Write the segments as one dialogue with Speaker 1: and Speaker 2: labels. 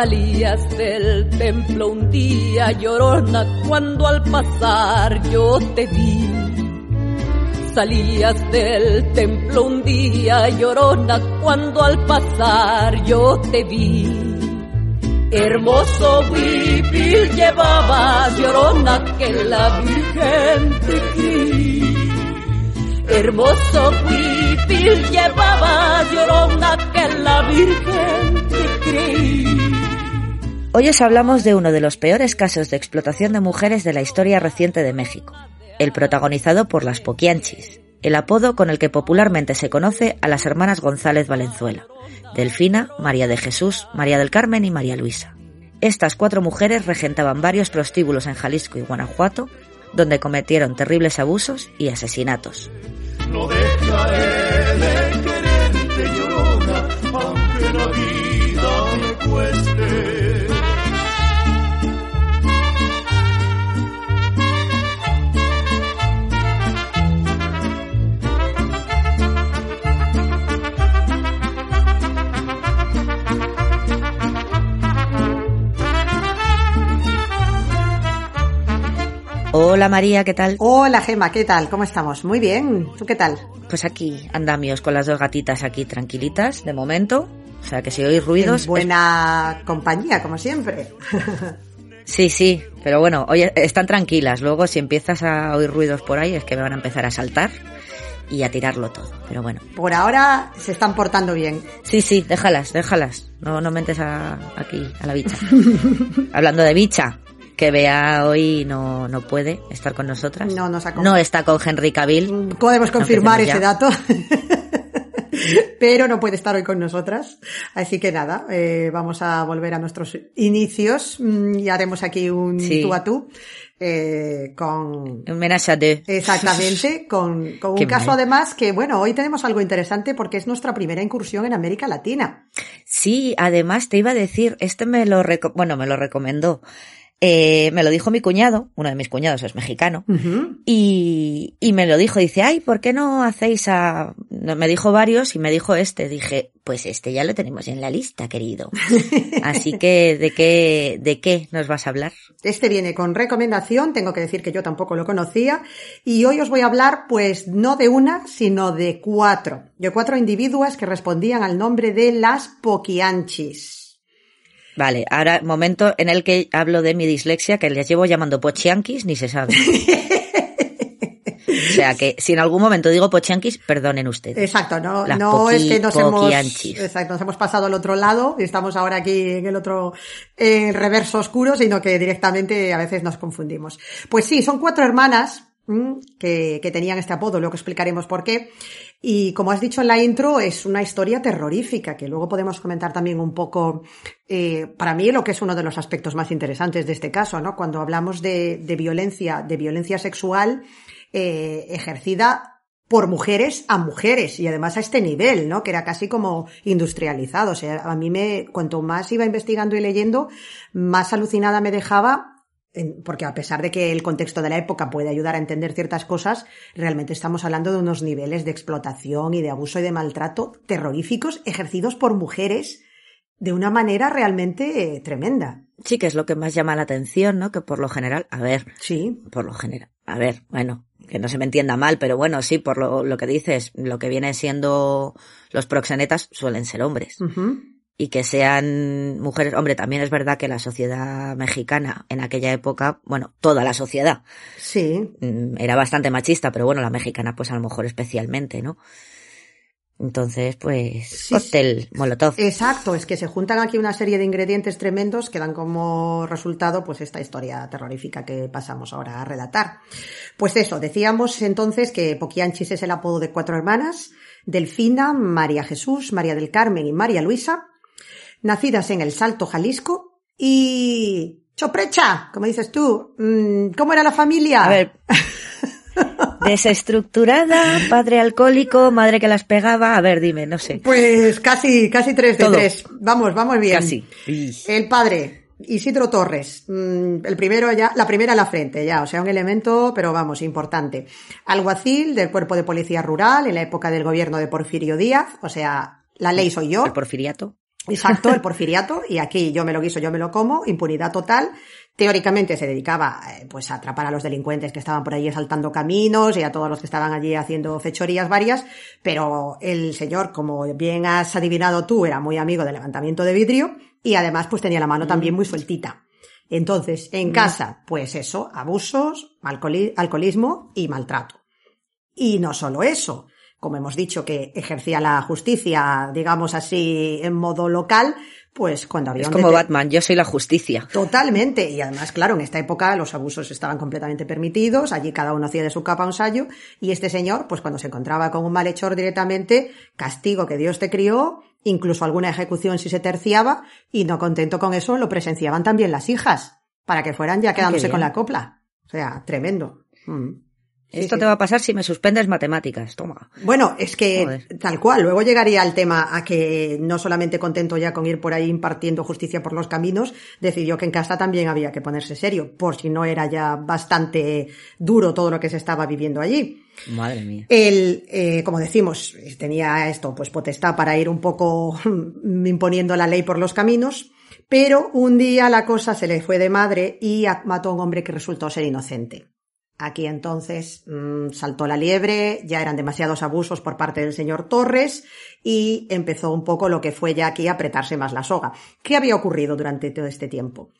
Speaker 1: Salías del templo un día llorona cuando al pasar yo te vi. Salías del templo un día llorona cuando al pasar yo te vi. Hermoso huipil llevabas llorona que la Virgen te. Hermoso huipil llevabas llorona que la Virgen te.
Speaker 2: Hoy os hablamos de uno de los peores casos de explotación de mujeres de la historia reciente de México, el protagonizado por las Poquianchis, el apodo con el que popularmente se conoce a las hermanas González Valenzuela, Delfina, María de Jesús, María del Carmen y María Luisa. Estas cuatro mujeres regentaban varios prostíbulos en Jalisco y Guanajuato, donde cometieron terribles abusos y asesinatos. Hola María, ¿qué tal?
Speaker 3: Hola Gema, ¿qué tal? ¿Cómo estamos? Muy bien, ¿tú qué tal?
Speaker 2: Pues aquí andamios con las dos gatitas aquí tranquilitas de momento. O sea que si oís ruidos...
Speaker 3: En buena compañía, como siempre.
Speaker 2: Sí, sí, pero bueno, hoy están tranquilas. Luego si empiezas a oír ruidos por ahí es que me van a empezar a saltar y a tirarlo todo. Pero bueno.
Speaker 3: Por ahora se están portando bien.
Speaker 2: Sí, sí, déjalas, déjalas. No, no mentes a, aquí a la bicha. Hablando de bicha, que Bea hoy no, no puede estar con nosotras.
Speaker 3: No nos
Speaker 2: No está con Henry Cavill.
Speaker 3: Podemos confirmar ese dato. Pero no puede estar hoy con nosotras. Así que nada, eh, vamos a volver a nuestros inicios mm, y haremos aquí un
Speaker 2: Sí.
Speaker 3: tú a tú. eh, con
Speaker 2: Un deux.
Speaker 3: Exactamente, con, con un
Speaker 2: Qué
Speaker 3: caso
Speaker 2: mal.
Speaker 3: además que, bueno, hoy tenemos algo interesante porque es nuestra primera incursión en América Latina.
Speaker 2: Sí, además te iba a decir, este me lo, bueno, me lo recomendó. Eh, me lo dijo mi cuñado, uno de mis cuñados es mexicano, y, y me lo dijo, dice, ay, ¿por qué no hacéis a...? Me dijo varios y me dijo este. Dije, pues este ya lo tenemos en la lista, querido. Así que, ¿de qué, de qué nos vas a hablar?
Speaker 3: Este viene con recomendación, tengo que decir que yo tampoco lo conocía, y hoy os voy a hablar, pues, no de una, sino de cuatro, de cuatro individuas que respondían al nombre de las Poquianchis.
Speaker 2: Vale, ahora momento en el que hablo de mi dislexia, que les llevo llamando pochianquis, ni se sabe. O sea que si en algún momento digo pochianquis, perdonen ustedes.
Speaker 3: Exacto, no,
Speaker 2: Las
Speaker 3: no
Speaker 2: poqui-
Speaker 3: es que nos hemos, exacto, nos hemos pasado al otro lado y estamos ahora aquí en el otro reverso oscuro, sino que directamente a veces nos confundimos. Pues sí, son cuatro hermanas que, tenían este apodo, luego explicaremos por qué. Y como has dicho en la intro, es una historia terrorífica, que luego podemos comentar también un poco, eh, para mí lo que es uno de los aspectos más interesantes de este caso, ¿no? Cuando hablamos de, violencia, de violencia sexual, eh, ejercida por mujeres a mujeres y además a este nivel, ¿no? Que era casi como industrializado. O sea, a mí me, cuanto más iba investigando y leyendo, más alucinada me dejaba, porque a pesar de que el contexto de la época puede ayudar a entender ciertas cosas, realmente estamos hablando de unos niveles de explotación y de abuso y de maltrato terroríficos ejercidos por mujeres de una manera realmente eh, tremenda.
Speaker 2: Sí, que es lo que más llama la atención, ¿no? Que por lo general, a ver,
Speaker 3: Sí,
Speaker 2: por lo general, a ver, bueno, que no se me entienda mal, pero bueno, sí, por lo, lo que dices, lo que vienen siendo los proxenetas suelen ser hombres. Y que sean mujeres, hombre, también es verdad que la sociedad mexicana en aquella época, bueno, toda la sociedad
Speaker 3: sí,
Speaker 2: mm, era bastante machista, pero bueno, la mexicana pues a lo mejor especialmente, ¿no? Entonces, pues,
Speaker 3: Sí,
Speaker 2: cóctel molotov.
Speaker 3: Exacto, es que se juntan aquí una serie de ingredientes tremendos que dan como resultado pues esta historia terrorífica que pasamos ahora a relatar. Pues eso, decíamos entonces que Poquianchis es el apodo de cuatro hermanas, Delfina, María Jesús, María del Carmen y María Luisa, nacidas en El Salto, Jalisco y... Choprecha, como dices tú, mm, ¿cómo era la familia?
Speaker 2: A ver. Desestructurada, padre alcohólico, madre que las pegaba. A ver, dime, no sé.
Speaker 3: Pues casi, casi tres de
Speaker 2: Todo.
Speaker 3: tres. Vamos, vamos bien.
Speaker 2: Casi.
Speaker 3: El padre, Isidro Torres, mm, el primero ya, la primera a la frente ya, o sea, un elemento, pero vamos, importante. Alguacil del Cuerpo de Policía Rural en la época del gobierno de Porfirio Díaz, o sea, la ley soy yo.
Speaker 2: El porfiriato.
Speaker 3: Exacto, el porfiriato, y aquí yo me lo guiso, yo me lo como, impunidad total. Teóricamente se dedicaba eh, pues a atrapar a los delincuentes que estaban por allí asaltando caminos y a todos los que estaban allí haciendo fechorías varias, pero el señor, como bien has adivinado tú, era muy amigo del levantamiento de vidrio y además pues tenía la mano también muy sueltita. Entonces, en casa, pues eso, abusos, alcoholi- alcoholismo y maltrato. Y no solo eso, como hemos dicho que ejercía la justicia, digamos así, en modo local, pues cuando había
Speaker 2: Es como Batman, yo soy la justicia.
Speaker 3: Totalmente. Y además, claro, en esta época los abusos estaban completamente permitidos, allí cada uno hacía de su capa un sayo, y este señor, pues cuando se encontraba con un malhechor directamente, castigo que Dios te crió, incluso alguna ejecución si se terciaba, y no contento con eso, lo presenciaban también las hijas, para que fueran ya quedándose
Speaker 2: bien.
Speaker 3: con la copla. O sea, tremendo. Mm. Sí,
Speaker 2: Esto
Speaker 3: sí.
Speaker 2: te va a pasar si me suspendes matemáticas. Toma.
Speaker 3: Bueno, es que
Speaker 2: Joder.
Speaker 3: tal cual, luego llegaría el tema a que no solamente contento ya con ir por ahí impartiendo justicia por los caminos, decidió que en casa también había que ponerse serio, por si no era ya bastante duro todo lo que se estaba viviendo allí.
Speaker 2: Madre mía.
Speaker 3: Él, eh, como decimos, tenía esto, pues potestad para ir un poco imponiendo la ley por los caminos, pero un día la cosa se le fue de madre y mató a un hombre que resultó ser inocente. Aquí entonces mm, saltó la liebre, ya eran demasiados abusos por parte del señor Torres y empezó un poco lo que fue ya aquí apretarse más la soga. ¿Qué había ocurrido durante todo este tiempo?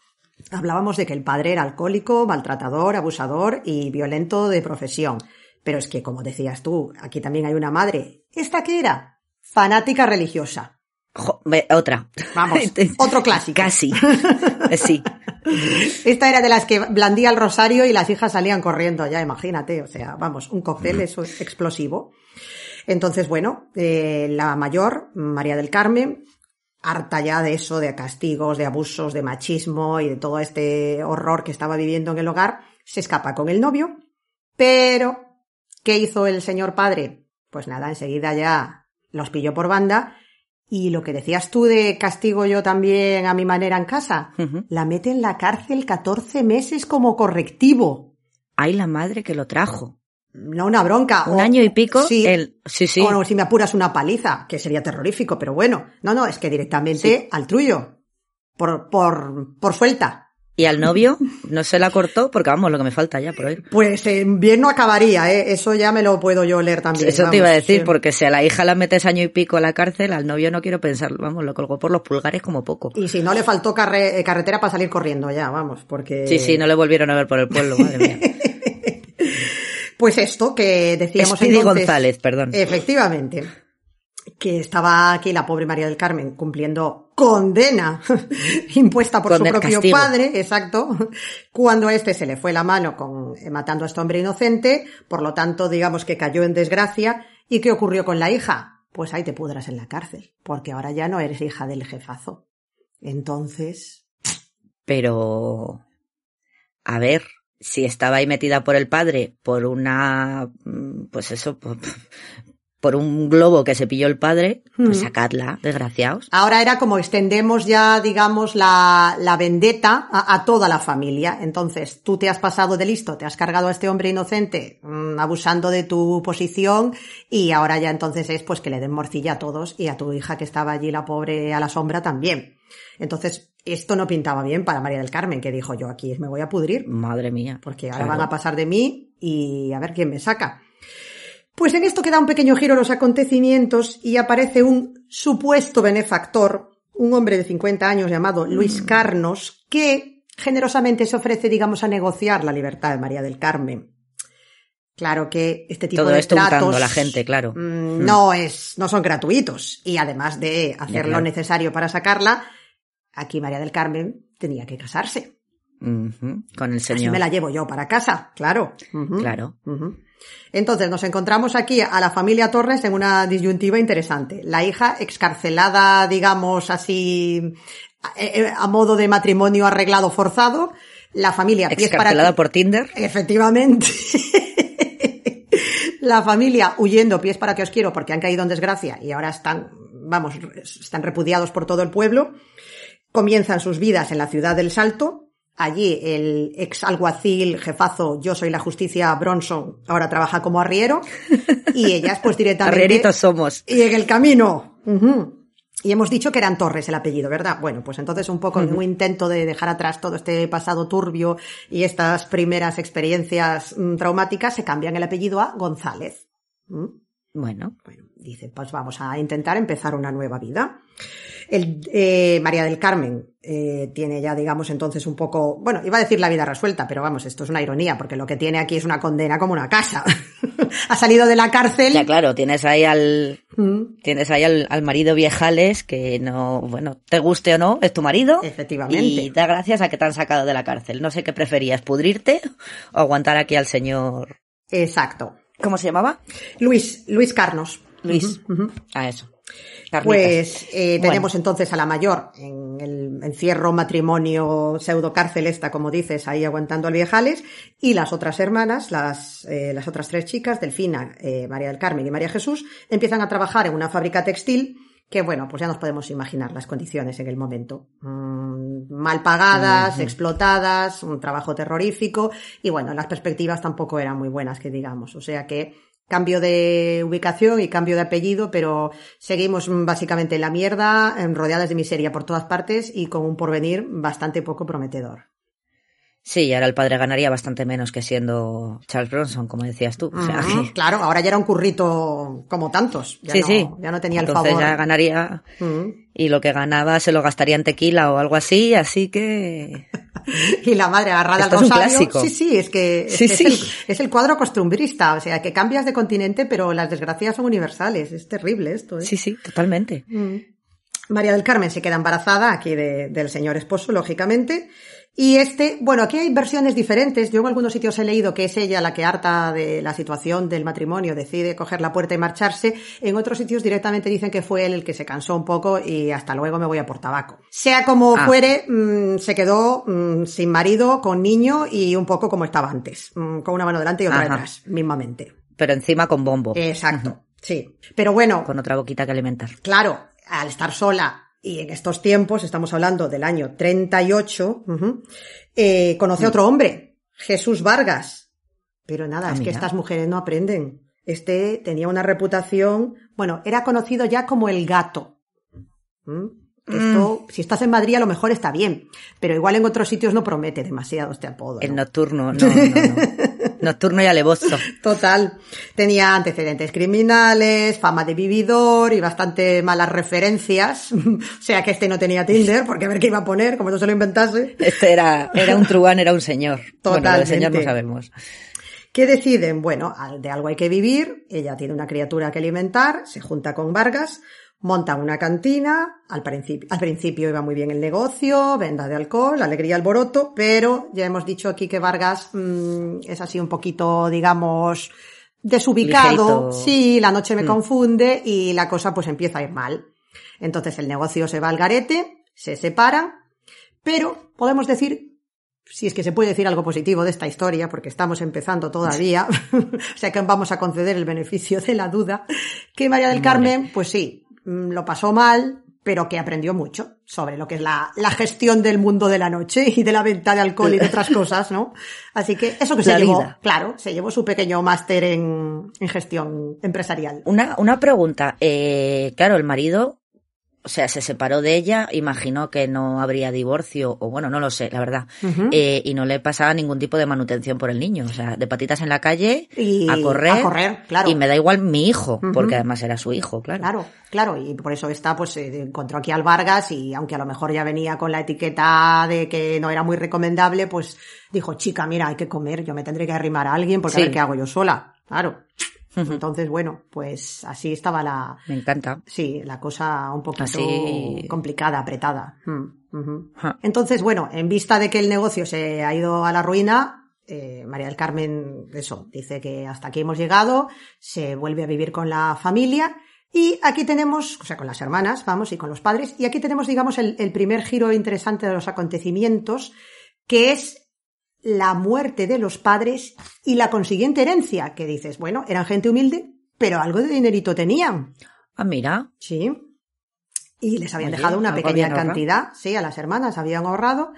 Speaker 3: Hablábamos de que el padre era alcohólico, maltratador, abusador y violento de profesión. Pero es que, como decías tú, aquí también hay una madre. ¿Esta qué era? Fanática religiosa.
Speaker 2: Jo- otra.
Speaker 3: Vamos, otro clásico.
Speaker 2: Casi. Sí.
Speaker 3: Esta era de las que blandía el rosario y las hijas salían corriendo, ya imagínate, o sea, vamos, un cóctel eso es explosivo. Entonces, bueno, eh, la mayor, María del Carmen, harta ya de eso, de castigos, de abusos, de machismo y de todo este horror que estaba viviendo en el hogar, se escapa con el novio, pero ¿qué hizo el señor padre? Pues nada, enseguida ya los pilló por banda y lo que decías tú de castigo yo también a mi manera en casa, la mete en la cárcel 14 meses como correctivo.
Speaker 2: Ay, la madre que lo trajo.
Speaker 3: No una bronca.
Speaker 2: Un
Speaker 3: o-
Speaker 2: año y pico.
Speaker 3: Sí.
Speaker 2: el- sí, sí.
Speaker 3: O no, si me apuras una paliza, que sería terrorífico, pero bueno. No, no, es que directamente al trullo. Por, por, por suelta.
Speaker 2: Y al novio no se la cortó porque vamos, lo que me falta ya por oír.
Speaker 3: Pues eh, bien no acabaría, ¿eh? Eso ya me lo puedo yo leer también.
Speaker 2: Eso te iba a decir,
Speaker 3: sí.
Speaker 2: porque si a la hija la metes año y pico a la cárcel, al novio no quiero pensar, vamos, lo colgó por los pulgares como poco.
Speaker 3: Y si no le faltó carre- eh, carretera para salir corriendo ya, vamos, porque...
Speaker 2: Sí, sí, no le volvieron a ver por el pueblo, madre mía.
Speaker 3: Pues esto que decíamos
Speaker 2: Speedy
Speaker 3: entonces...
Speaker 2: González, perdón.
Speaker 3: Efectivamente. Que estaba aquí la pobre María del Carmen cumpliendo condena impuesta por su propio
Speaker 2: castigo.
Speaker 3: padre, exacto, cuando a este se le fue la mano con eh, matando a este hombre inocente, por lo tanto, digamos que cayó en desgracia. ¿Y qué ocurrió con la hija? Pues ahí te pudras en la cárcel, porque ahora ya no eres hija del jefazo. Entonces,
Speaker 2: Pero, a ver, si estaba ahí metida por el padre, por una, mm, pues eso, por, por un globo que se pilló el padre, pues sacadla, desgraciados.
Speaker 3: Ahora era como extendemos ya, digamos, la, la vendetta a, a toda la familia. Entonces, tú te has pasado de listo, te has cargado a este hombre inocente, mm, abusando de tu posición, y ahora ya entonces es pues que le den morcilla a todos y a tu hija que estaba allí, la pobre, a la sombra también. Entonces, esto no pintaba bien para María del Carmen, que dijo yo aquí me voy a pudrir,
Speaker 2: Madre mía.
Speaker 3: porque ahora
Speaker 2: Claro.
Speaker 3: van a pasar de mí y a ver quién me saca. Pues en esto queda un pequeño giro los acontecimientos y aparece un supuesto benefactor, un hombre de 50 años llamado
Speaker 2: Mm.
Speaker 3: Luis Carnos, que generosamente se ofrece, digamos, a negociar la libertad de María del Carmen. Claro que este tipo
Speaker 2: Todo
Speaker 3: de
Speaker 2: esto
Speaker 3: tratos
Speaker 2: a la gente, claro.
Speaker 3: mm, no es, no son gratuitos. Y además de hacer lo
Speaker 2: claro.
Speaker 3: necesario para sacarla, aquí María del Carmen tenía que casarse.
Speaker 2: Con el
Speaker 3: Así
Speaker 2: señor.
Speaker 3: me la llevo yo para casa, claro.
Speaker 2: Claro.
Speaker 3: Entonces nos encontramos aquí a la familia Torres en una disyuntiva interesante. La hija excarcelada, digamos así, a, eh, a modo de matrimonio arreglado forzado. La familia pies para
Speaker 2: Excarcelada por Tinder.
Speaker 3: Efectivamente. La familia huyendo pies para que os quiero porque han caído en desgracia y ahora están, vamos, están repudiados por todo el pueblo. Comienzan sus vidas en la ciudad del Salto. Allí el ex alguacil jefazo Yo soy la justicia Bronson ahora trabaja como arriero y ellas pues directamente
Speaker 2: Arrieritos somos.
Speaker 3: y en el camino. Y hemos dicho que eran Torres el apellido, ¿verdad? Bueno, pues entonces un poco en un intento de dejar atrás todo este pasado turbio y estas primeras experiencias mm, traumáticas, se cambian el apellido a González. ¿Mm?
Speaker 2: Bueno,
Speaker 3: Bueno, dice, pues vamos a intentar empezar una nueva vida. El, eh, María del Carmen eh, tiene ya, digamos, entonces un poco, bueno, iba a decir la vida resuelta, pero vamos, esto es una ironía, porque lo que tiene aquí es una condena como una casa. ha salido de la cárcel.
Speaker 2: ya claro, tienes ahí al,
Speaker 3: Mm,
Speaker 2: tienes ahí al, al marido viejales que no, bueno, te guste o no, es tu marido.
Speaker 3: Efectivamente.
Speaker 2: Y da gracias a que te han sacado de la cárcel. No sé qué preferías, pudrirte o aguantar aquí al señor.
Speaker 3: Exacto.
Speaker 2: ¿Cómo se llamaba?
Speaker 3: Luis, Luis Carnos.
Speaker 2: Luis.
Speaker 3: Ujú.
Speaker 2: A eso. Carnitas.
Speaker 3: Pues eh,
Speaker 2: Bueno.
Speaker 3: tenemos entonces a la mayor en el encierro, matrimonio, pseudo cárcel esta, como dices, ahí aguantando al viejales, y las otras hermanas, las, eh, las otras tres chicas, Delfina, eh, María del Carmen y María Jesús, empiezan a trabajar en una fábrica textil que, bueno, pues ya nos podemos imaginar las condiciones en el momento. Mm, mal pagadas, explotadas, un trabajo terrorífico, y bueno, las perspectivas tampoco eran muy buenas, que digamos. O sea que cambio de ubicación y cambio de apellido, pero seguimos básicamente en la mierda, rodeadas de miseria por todas partes y con un porvenir bastante poco prometedor.
Speaker 2: Sí, y ahora el padre ganaría bastante menos que siendo Charles Bronson, como decías tú. O sea,
Speaker 3: Ujú,
Speaker 2: que-
Speaker 3: Claro, ahora ya era un currito como tantos. Ya
Speaker 2: sí,
Speaker 3: no,
Speaker 2: sí.
Speaker 3: Ya no tenía el
Speaker 2: Entonces
Speaker 3: favor.
Speaker 2: ya ganaría y lo que ganaba se lo gastaría en tequila o algo así, así que
Speaker 3: Y la madre agarrada
Speaker 2: Esto
Speaker 3: al
Speaker 2: es un
Speaker 3: rosario.
Speaker 2: clásico.
Speaker 3: Sí, sí, es que, es,
Speaker 2: Sí, sí.
Speaker 3: Es, el, es el cuadro costumbrista. O sea, que cambias de continente, pero las desgracias son universales. Es terrible esto. ¿eh?
Speaker 2: sí, sí, totalmente.
Speaker 3: Mm. María del Carmen se queda embarazada aquí de- del señor esposo, lógicamente. Y este, bueno, aquí hay versiones diferentes. Yo en algunos sitios he leído que es ella la que harta de la situación del matrimonio decide coger la puerta y marcharse. En otros sitios directamente dicen que fue él el que se cansó un poco y hasta luego me voy a por tabaco. Sea como
Speaker 2: Ah.
Speaker 3: fuere, mm, se quedó mm, sin marido, con niño y un poco como estaba antes, mm, con una mano delante y otra
Speaker 2: Ajá.
Speaker 3: detrás, mismamente.
Speaker 2: Pero encima con bombo,
Speaker 3: Exacto, sí. Pero bueno,
Speaker 2: con otra boquita que alimentar.
Speaker 3: Claro, al estar sola y en estos tiempos, estamos hablando del año 38, ujú, eh, conoce a otro hombre, Jesús Vargas. Pero nada,
Speaker 2: Ah,
Speaker 3: es que estas mujeres no aprenden. Este tenía una reputación, bueno, era conocido ya como el gato. ¿Mm? Esto, si estás en Madrid, a lo mejor está bien, pero igual en otros sitios no promete demasiado este apodo.
Speaker 2: El
Speaker 3: ¿no?
Speaker 2: nocturno, no, no, no. Nocturno y alevoso.
Speaker 3: Total. Tenía antecedentes criminales, fama de vividor y bastante malas referencias. o sea que este no tenía Tinder, porque a ver qué iba a poner, como no se lo inventase.
Speaker 2: Este era, era un truán, era un señor. Bueno, lo del señor no sabemos.
Speaker 3: ¿Qué deciden? Bueno, de algo hay que vivir, ella tiene una criatura que alimentar, se junta con Vargas, montan una cantina, al principio, al principio iba muy bien el negocio, venda de alcohol, alegría, alboroto, pero ya hemos dicho aquí que Vargas mm, es así un poquito, digamos, desubicado,
Speaker 2: Ligerito.
Speaker 3: sí, la noche me
Speaker 2: Mm.
Speaker 3: confunde y la cosa pues empieza a ir mal. Entonces el negocio se va al garete, se separan, pero podemos decir si es que se puede decir algo positivo de esta historia, porque estamos empezando todavía, o sea que vamos a conceder el beneficio de la duda, que María del Carmen, pues sí, lo pasó mal, pero que aprendió mucho sobre lo que es la, la gestión del mundo de la noche y de la venta de alcohol y de otras cosas, ¿no? Así que eso que se llevó, claro, se llevó su pequeño máster en, en gestión empresarial.
Speaker 2: Una, una pregunta. Eh, claro, el marido, o sea, se separó de ella, imaginó que no habría divorcio, o bueno, no lo sé, la verdad. Eh, y no le pasaba ningún tipo de manutención por el niño. O sea, de patitas en la calle,
Speaker 3: Y
Speaker 2: a correr.
Speaker 3: a correr, claro.
Speaker 2: Y me da igual mi hijo, porque además era su hijo, claro.
Speaker 3: Claro, claro, y por eso está, pues eh, encontró aquí al Vargas y aunque a lo mejor ya venía con la etiqueta de que no era muy recomendable, pues dijo, chica, mira, hay que comer, yo me tendré que arrimar a alguien porque
Speaker 2: Sí.
Speaker 3: a ver qué hago yo sola. Claro. Entonces, bueno, pues así estaba la,
Speaker 2: Me encanta.
Speaker 3: sí, la cosa un poquito
Speaker 2: Así-
Speaker 3: complicada, apretada. Mm. Entonces, bueno, en vista de que el negocio se ha ido a la ruina, eh, María del Carmen, eso, dice que hasta aquí hemos llegado, se vuelve a vivir con la familia y aquí tenemos, o sea, con las hermanas, vamos, y con los padres, y aquí tenemos, digamos, el, el primer giro interesante de los acontecimientos, que es la muerte de los padres y la consiguiente herencia, que dices, bueno, eran gente humilde, pero algo de dinerito tenían.
Speaker 2: Ah, mira.
Speaker 3: Sí. Y les habían
Speaker 2: Oye,
Speaker 3: dejado una pequeña
Speaker 2: habían ahorrado.
Speaker 3: cantidad, sí, a las hermanas habían ahorrado.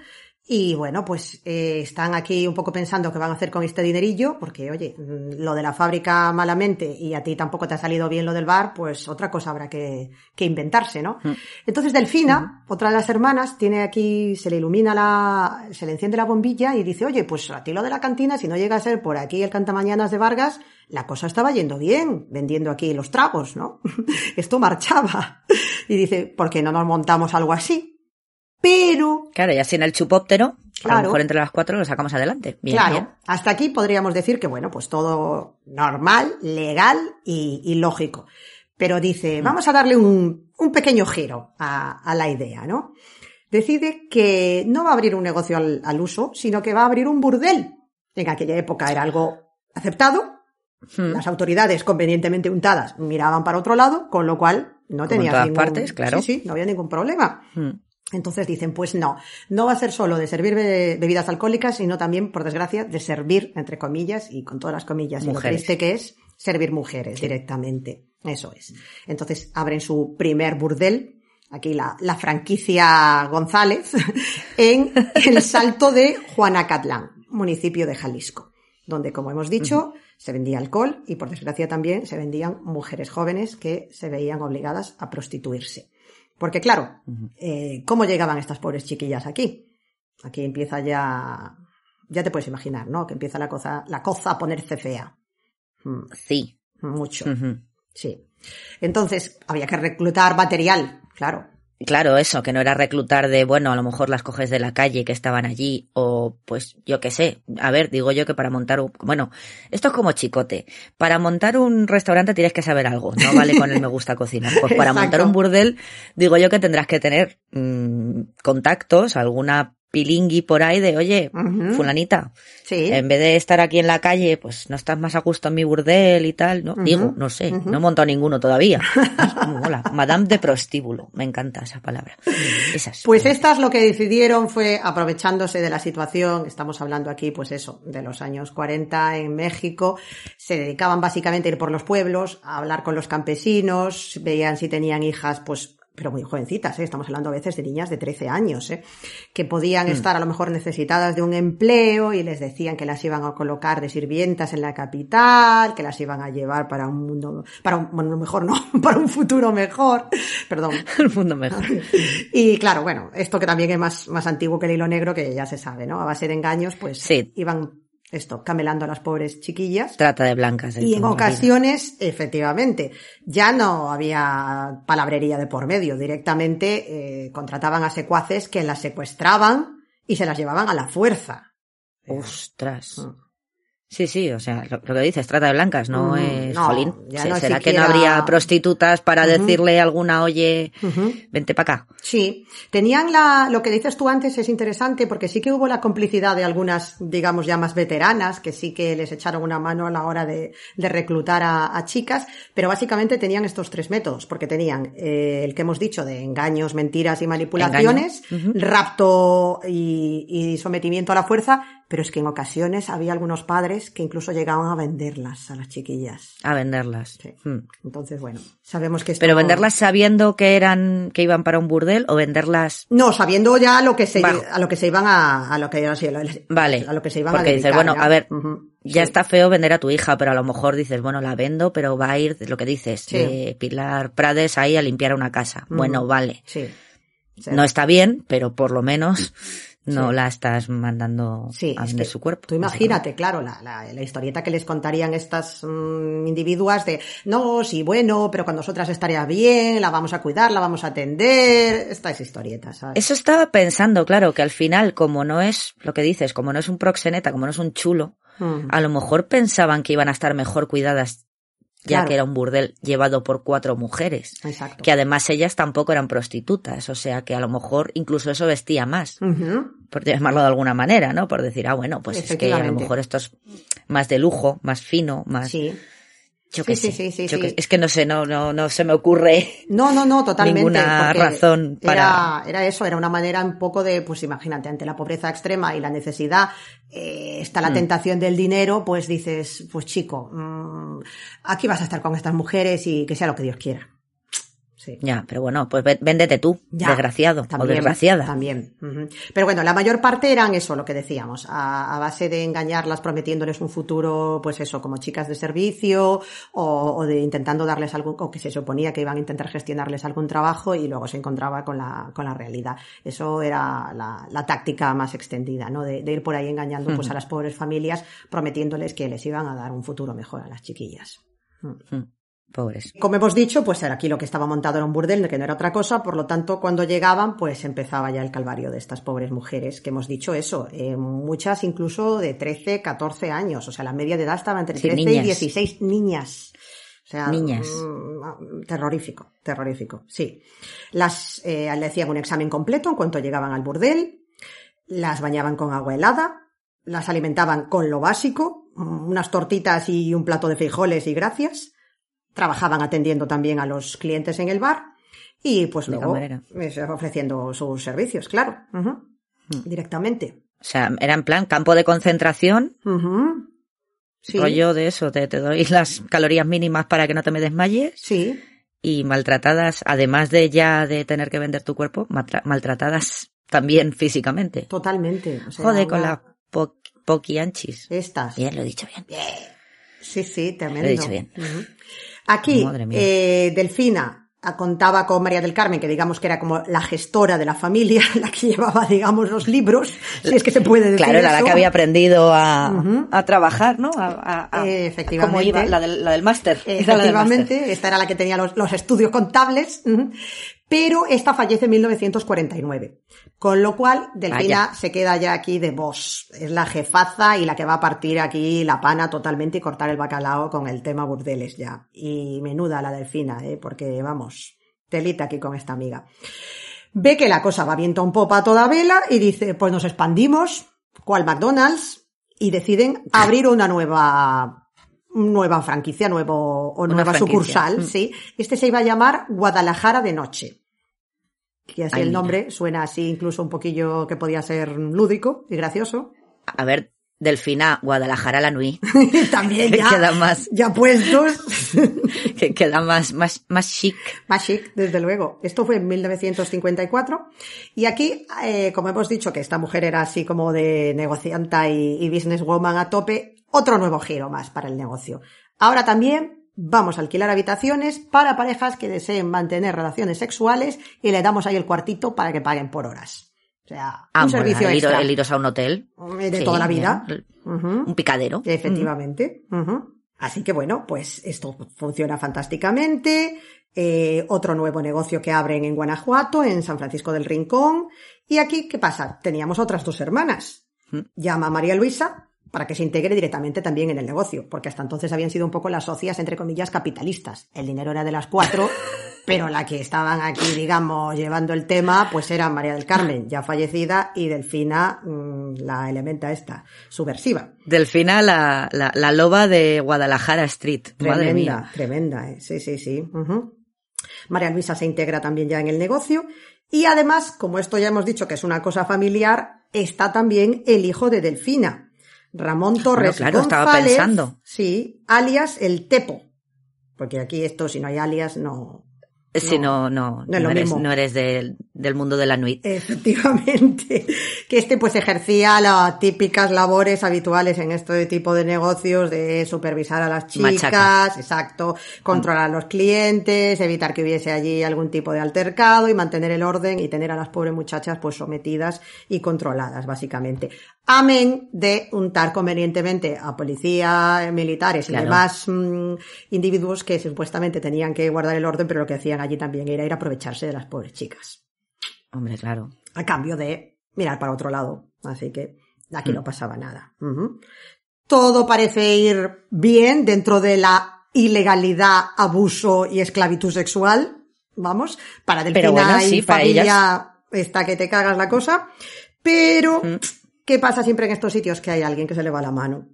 Speaker 3: Y bueno, pues eh, están aquí un poco pensando qué van a hacer con este dinerillo, porque oye, mm, lo de la fábrica malamente y a ti tampoco te ha salido bien lo del bar, pues otra cosa habrá que, que inventarse, ¿no?
Speaker 2: Mm.
Speaker 3: Entonces Delfina, otra de las hermanas, tiene aquí, se le ilumina la, se le enciende la bombilla y dice, oye, pues a ti lo de la cantina, si no llega a ser por aquí el cantamañanas de Vargas, la cosa estaba yendo bien, vendiendo aquí los tragos, ¿no? Esto marchaba. Y dice, ¿por qué no nos montamos algo así? Pero,
Speaker 2: Claro, y así en el chupóptero, a lo mejor entre las cuatro lo sacamos adelante. Bien,
Speaker 3: claro,
Speaker 2: bien.
Speaker 3: hasta aquí podríamos decir que, bueno, pues todo normal, legal y, y lógico. Pero dice,
Speaker 2: Mm.
Speaker 3: vamos a darle un, un pequeño giro a, a la idea, ¿no? Decide que no va a abrir un negocio al, al uso, sino que va a abrir un burdel. En aquella época era algo aceptado,
Speaker 2: Mm.
Speaker 3: las autoridades convenientemente untadas miraban para otro lado, con lo cual no tenía ningún...
Speaker 2: partes, claro.
Speaker 3: Sí, sí, no había ningún problema.
Speaker 2: Mm.
Speaker 3: Entonces dicen, pues no, no va a ser solo de servir be- bebidas alcohólicas, sino también, por desgracia, de servir, entre comillas, y con todas las comillas, y lo
Speaker 2: Mujeres.
Speaker 3: triste que es, servir mujeres directamente. Eso es. Entonces abren su primer burdel, aquí la, la franquicia González, en el salto de Juanacatlán, municipio de Jalisco, donde, como hemos dicho, se vendía alcohol y, por desgracia, también se vendían mujeres jóvenes que se veían obligadas a prostituirse. Porque claro, eh, ¿cómo llegaban estas pobres chiquillas aquí? Aquí empieza ya, ya te puedes imaginar, ¿no? Que empieza la cosa, la cosa a ponerse fea. Mm,
Speaker 2: Sí.
Speaker 3: mucho, sí. Entonces, había que reclutar material, claro.
Speaker 2: Claro, eso, que no era reclutar de, bueno, a lo mejor las coges de la calle que estaban allí, o pues yo qué sé. A ver, digo yo que para montar un, bueno, esto es como chicote. Para montar un restaurante tienes que saber algo, no vale con el me gusta cocinar. Pues para
Speaker 3: Exacto.
Speaker 2: montar un burdel, digo yo que tendrás que tener mm, contactos, alguna pilingui por ahí de, oye, fulanita,
Speaker 3: Sí.
Speaker 2: en vez de estar aquí en la calle, pues no estás más a gusto en mi burdel y tal, ¿no? Digo, no sé, no he montado ninguno todavía. Mola. Madame de prostíbulo, me encanta esa palabra. Esas.
Speaker 3: Pues estas lo que decidieron fue, aprovechándose de la situación, estamos hablando aquí, pues eso, de los años 40 en México, se dedicaban básicamente a ir por los pueblos, a hablar con los campesinos, veían si tenían hijas, pues pero muy jovencitas, ¿eh? estamos hablando a veces de niñas de 13 años, ¿eh? que podían estar a lo mejor necesitadas de un empleo y les decían que las iban a colocar de sirvientas en la capital, que las iban a llevar para un mundo, para un, bueno, mejor no, para un futuro mejor, perdón,
Speaker 2: el mundo mejor.
Speaker 3: y claro, bueno, esto que también es más, más antiguo que el hilo negro, que ya se sabe, ¿no? A base de engaños, pues
Speaker 2: Sí.
Speaker 3: iban esto, camelando a las pobres chiquillas.
Speaker 2: Trata de blancas.
Speaker 3: Y en
Speaker 2: vida.
Speaker 3: ocasiones, efectivamente, ya no había palabrería de por medio. Directamente eh, contrataban a secuaces que las secuestraban y se las llevaban a la fuerza.
Speaker 2: Ostras.
Speaker 3: Mm.
Speaker 2: Sí, sí, o sea, lo, lo que dices, trata de blancas, no
Speaker 3: Mm,
Speaker 2: es
Speaker 3: no,
Speaker 2: jolín.
Speaker 3: ya no
Speaker 2: ¿Será que no habría prostitutas para decirle a alguna, oye, vente para acá?
Speaker 3: Sí, tenían la, lo que dices tú antes es interesante porque sí que hubo la complicidad de algunas, digamos, ya más veteranas, que sí que les echaron una mano a la hora de, de reclutar a, a chicas, pero básicamente tenían estos tres métodos, porque tenían eh, el que hemos dicho de engaños, mentiras y manipulaciones, rapto y, y sometimiento a la fuerza, pero es que en ocasiones había algunos padres que incluso llegaban a venderlas a las chiquillas.
Speaker 2: A venderlas.
Speaker 3: Sí.
Speaker 2: Hmm.
Speaker 3: Entonces, bueno, sabemos que esto...
Speaker 2: Pero venderlas sabiendo que eran, que iban para un burdel o venderlas
Speaker 3: No, sabiendo ya lo que se,
Speaker 2: Bajo.
Speaker 3: a lo que se iban a, a lo que sí, a lo-
Speaker 2: Vale.
Speaker 3: a lo que se iban
Speaker 2: Porque
Speaker 3: a
Speaker 2: dices, bueno,
Speaker 3: ya.
Speaker 2: a ver, ya
Speaker 3: Sí.
Speaker 2: está feo vender a tu hija, pero a lo mejor dices, bueno, la vendo, pero va a ir, lo que dices,
Speaker 3: Sí.
Speaker 2: de Pilar Prades ahí a limpiar una casa. Bueno, vale.
Speaker 3: Sí.
Speaker 2: No está bien, pero por lo menos no
Speaker 3: Sí.
Speaker 2: la estás mandando
Speaker 3: Sí,
Speaker 2: a
Speaker 3: es
Speaker 2: vender
Speaker 3: que
Speaker 2: su cuerpo.
Speaker 3: Tú imagínate, claro, la, la, la historieta que les contarían estas mm, individuas de, no, sí, bueno, pero con nosotras estaría bien, la vamos a cuidar, la vamos a atender, estas historietas, ¿sabes?
Speaker 2: Eso estaba pensando, claro, que al final, como no es lo que dices, como no es un proxeneta, como no es un chulo,
Speaker 3: Mm.
Speaker 2: a lo mejor pensaban que iban a estar mejor cuidadas, ya
Speaker 3: Claro.
Speaker 2: que era un burdel llevado por cuatro mujeres.
Speaker 3: Exacto.
Speaker 2: Que además ellas tampoco eran prostitutas, o sea que a lo mejor incluso eso vestía más,
Speaker 3: Ujú.
Speaker 2: por llamarlo de alguna manera, ¿no? Por decir, ah, bueno, pues es que a lo mejor esto es más de lujo, más fino, más...
Speaker 3: Sí.
Speaker 2: Yo
Speaker 3: Sí,
Speaker 2: qué
Speaker 3: sí,
Speaker 2: sé,
Speaker 3: sí,
Speaker 2: yo Es que no sé, no, no, no se me ocurre.
Speaker 3: No, no, no, totalmente.
Speaker 2: Ninguna razón para-
Speaker 3: Era, era eso, era una manera un poco de, pues imagínate, ante la pobreza extrema y la necesidad, eh, está
Speaker 2: Mm.
Speaker 3: la tentación del dinero, pues dices, pues chico, mm, aquí vas a estar con estas mujeres y que sea lo que Dios quiera. Sí.
Speaker 2: Ya, pero bueno, pues véndete tú,
Speaker 3: Ya,
Speaker 2: desgraciado o
Speaker 3: también,
Speaker 2: desgraciada.
Speaker 3: También. Pero bueno, la mayor parte eran eso, lo que decíamos, a, a base de engañarlas prometiéndoles un futuro, pues eso, como chicas de servicio, o, o de intentando darles algún, o que se suponía que iban a intentar gestionarles algún trabajo y luego se encontraba con la, con la realidad. Eso era la, la táctica más extendida, ¿no? De, de ir por ahí engañando pues a las pobres familias, prometiéndoles que les iban a dar un futuro mejor a las chiquillas.
Speaker 2: Mm, Pobres.
Speaker 3: Como hemos dicho, pues era aquí lo que estaba montado era un burdel, que no era otra cosa, por lo tanto, cuando llegaban, pues empezaba ya el calvario de estas pobres mujeres, que hemos dicho eso, eh, muchas incluso de 13, 14 años, o sea, la media de edad estaba entre
Speaker 2: Sí,
Speaker 3: 13 y
Speaker 2: niñas.
Speaker 3: 16 niñas. O sea,
Speaker 2: Niñas.
Speaker 3: mm, terrorífico, terrorífico, sí. Las, eh, le hacían un examen completo en cuanto llegaban al burdel, las bañaban con agua helada, las alimentaban con lo básico, mm, unas tortitas y un plato de frijoles y gracias. Trabajaban atendiendo también a los clientes en el bar y pues
Speaker 2: De
Speaker 3: luego ofreciendo sus servicios, claro,
Speaker 2: Mm.
Speaker 3: directamente.
Speaker 2: O sea, era en plan campo de concentración,
Speaker 3: Ujú. Sí,
Speaker 2: rollo de eso, te, te doy las calorías mínimas para que no te me desmayes
Speaker 3: sí,
Speaker 2: y maltratadas, además de ya de tener que vender tu cuerpo, maltratadas también físicamente.
Speaker 3: totalmente. o sea,
Speaker 2: Joder, con las po poquianchis.
Speaker 3: Estas.
Speaker 2: Bien, lo he dicho bien.
Speaker 3: Sí, sí, tremendo.
Speaker 2: Lo he dicho bien.
Speaker 3: Aquí, eh, Delfina ah, contaba con María del Carmen, que digamos que era como la gestora de la familia, la que llevaba, digamos, los libros, si es que se puede decir
Speaker 2: Claro, era la que había aprendido a, a trabajar, ¿no? A,
Speaker 3: Eh, efectivamente.
Speaker 2: ¿Cómo iba? La del, la del máster.
Speaker 3: Efectivamente, esta era la que tenía los, los estudios contables. Pero esta fallece en 1949. Con lo cual, Delfina
Speaker 2: Vaya.
Speaker 3: se queda ya aquí de boss. Es la jefaza y la que va a partir aquí la pana totalmente y cortar el bacalao con el tema burdeles ya. Y menuda la Delfina, ¿eh? porque vamos, telita aquí con esta amiga. Ve que la cosa va viento en popa a toda vela y dice, pues nos expandimos, cual McDonald's, y deciden abrir una nueva nueva franquicia, nuevo o
Speaker 2: Una
Speaker 3: nueva
Speaker 2: franquicia.
Speaker 3: sucursal,
Speaker 2: Mm.
Speaker 3: sí. Este se iba a llamar Guadalajara de noche. Que así
Speaker 2: Ay,
Speaker 3: el
Speaker 2: mira.
Speaker 3: nombre suena así incluso un poquillo que podía ser lúdico y gracioso.
Speaker 2: A ver, Delfina, Guadalajara la Nui.
Speaker 3: También
Speaker 2: Que
Speaker 3: ya,
Speaker 2: queda más,
Speaker 3: ya puestos.
Speaker 2: que queda más, más, más chic.
Speaker 3: Más chic, desde luego. Esto fue en 1954. Y aquí, eh, como hemos dicho que esta mujer era así como de negocianta y, y businesswoman a tope, otro nuevo giro más para el negocio. Ahora también vamos a alquilar habitaciones para parejas que deseen mantener relaciones sexuales y le damos ahí el cuartito para que paguen por horas. O sea,
Speaker 2: Ah,
Speaker 3: un servicio
Speaker 2: el,
Speaker 3: extra.
Speaker 2: el iros a un hotel.
Speaker 3: Eh, de
Speaker 2: Sí,
Speaker 3: toda la vida.
Speaker 2: Un picadero.
Speaker 3: Efectivamente. Así que bueno, pues esto funciona fantásticamente. Eh, otro nuevo negocio que abren en Guanajuato, en San Francisco del Rincón. Y aquí, ¿qué pasa? Teníamos otras dos hermanas. Llama a María Luisa para que se integre directamente también en el negocio, porque hasta entonces habían sido un poco las socias, entre comillas, capitalistas. El dinero era de las cuatro, pero la que estaban aquí, digamos, llevando el tema, pues era María del Carmen, ya fallecida, y Delfina, mm, la elementa esta, subversiva.
Speaker 2: Delfina, la, la, la loba de Guadalajara Street. Madre
Speaker 3: Tremenda,
Speaker 2: mía.
Speaker 3: tremenda, ¿eh? sí, sí, sí. María Luisa se integra también ya en el negocio y además, como esto ya hemos dicho que es una cosa familiar, está también el hijo de Delfina, Ramón Torres
Speaker 2: claro, estaba
Speaker 3: González,
Speaker 2: pensando.
Speaker 3: sí, alias el Tepo, porque aquí esto si no hay alias no.
Speaker 2: Si no, no,
Speaker 3: no
Speaker 2: eres,
Speaker 3: mismo.
Speaker 2: no eres del, del mundo de la nuit.
Speaker 3: Efectivamente, que este pues ejercía las típicas labores habituales en este tipo de negocios de supervisar a las chicas,
Speaker 2: Machaca.
Speaker 3: exacto, controlar a los clientes, evitar que hubiese allí algún tipo de altercado y mantener el orden y tener a las pobres muchachas pues sometidas y controladas básicamente. Amén de untar convenientemente a policía, militares y demás mm, individuos que supuestamente tenían que guardar el orden, pero lo que hacían allí también era ir a aprovecharse de las pobres chicas
Speaker 2: Hombre, claro.
Speaker 3: a cambio de mirar para otro lado. Así que aquí no pasaba nada. Todo parece ir bien dentro de la ilegalidad, abuso y esclavitud sexual. Vamos, para Delfina
Speaker 2: Pero bueno,
Speaker 3: y
Speaker 2: sí, para
Speaker 3: familia está que te cagas la cosa. Pero,
Speaker 2: Mm.
Speaker 3: ¿qué pasa siempre en estos sitios? Que hay alguien que se le va la mano.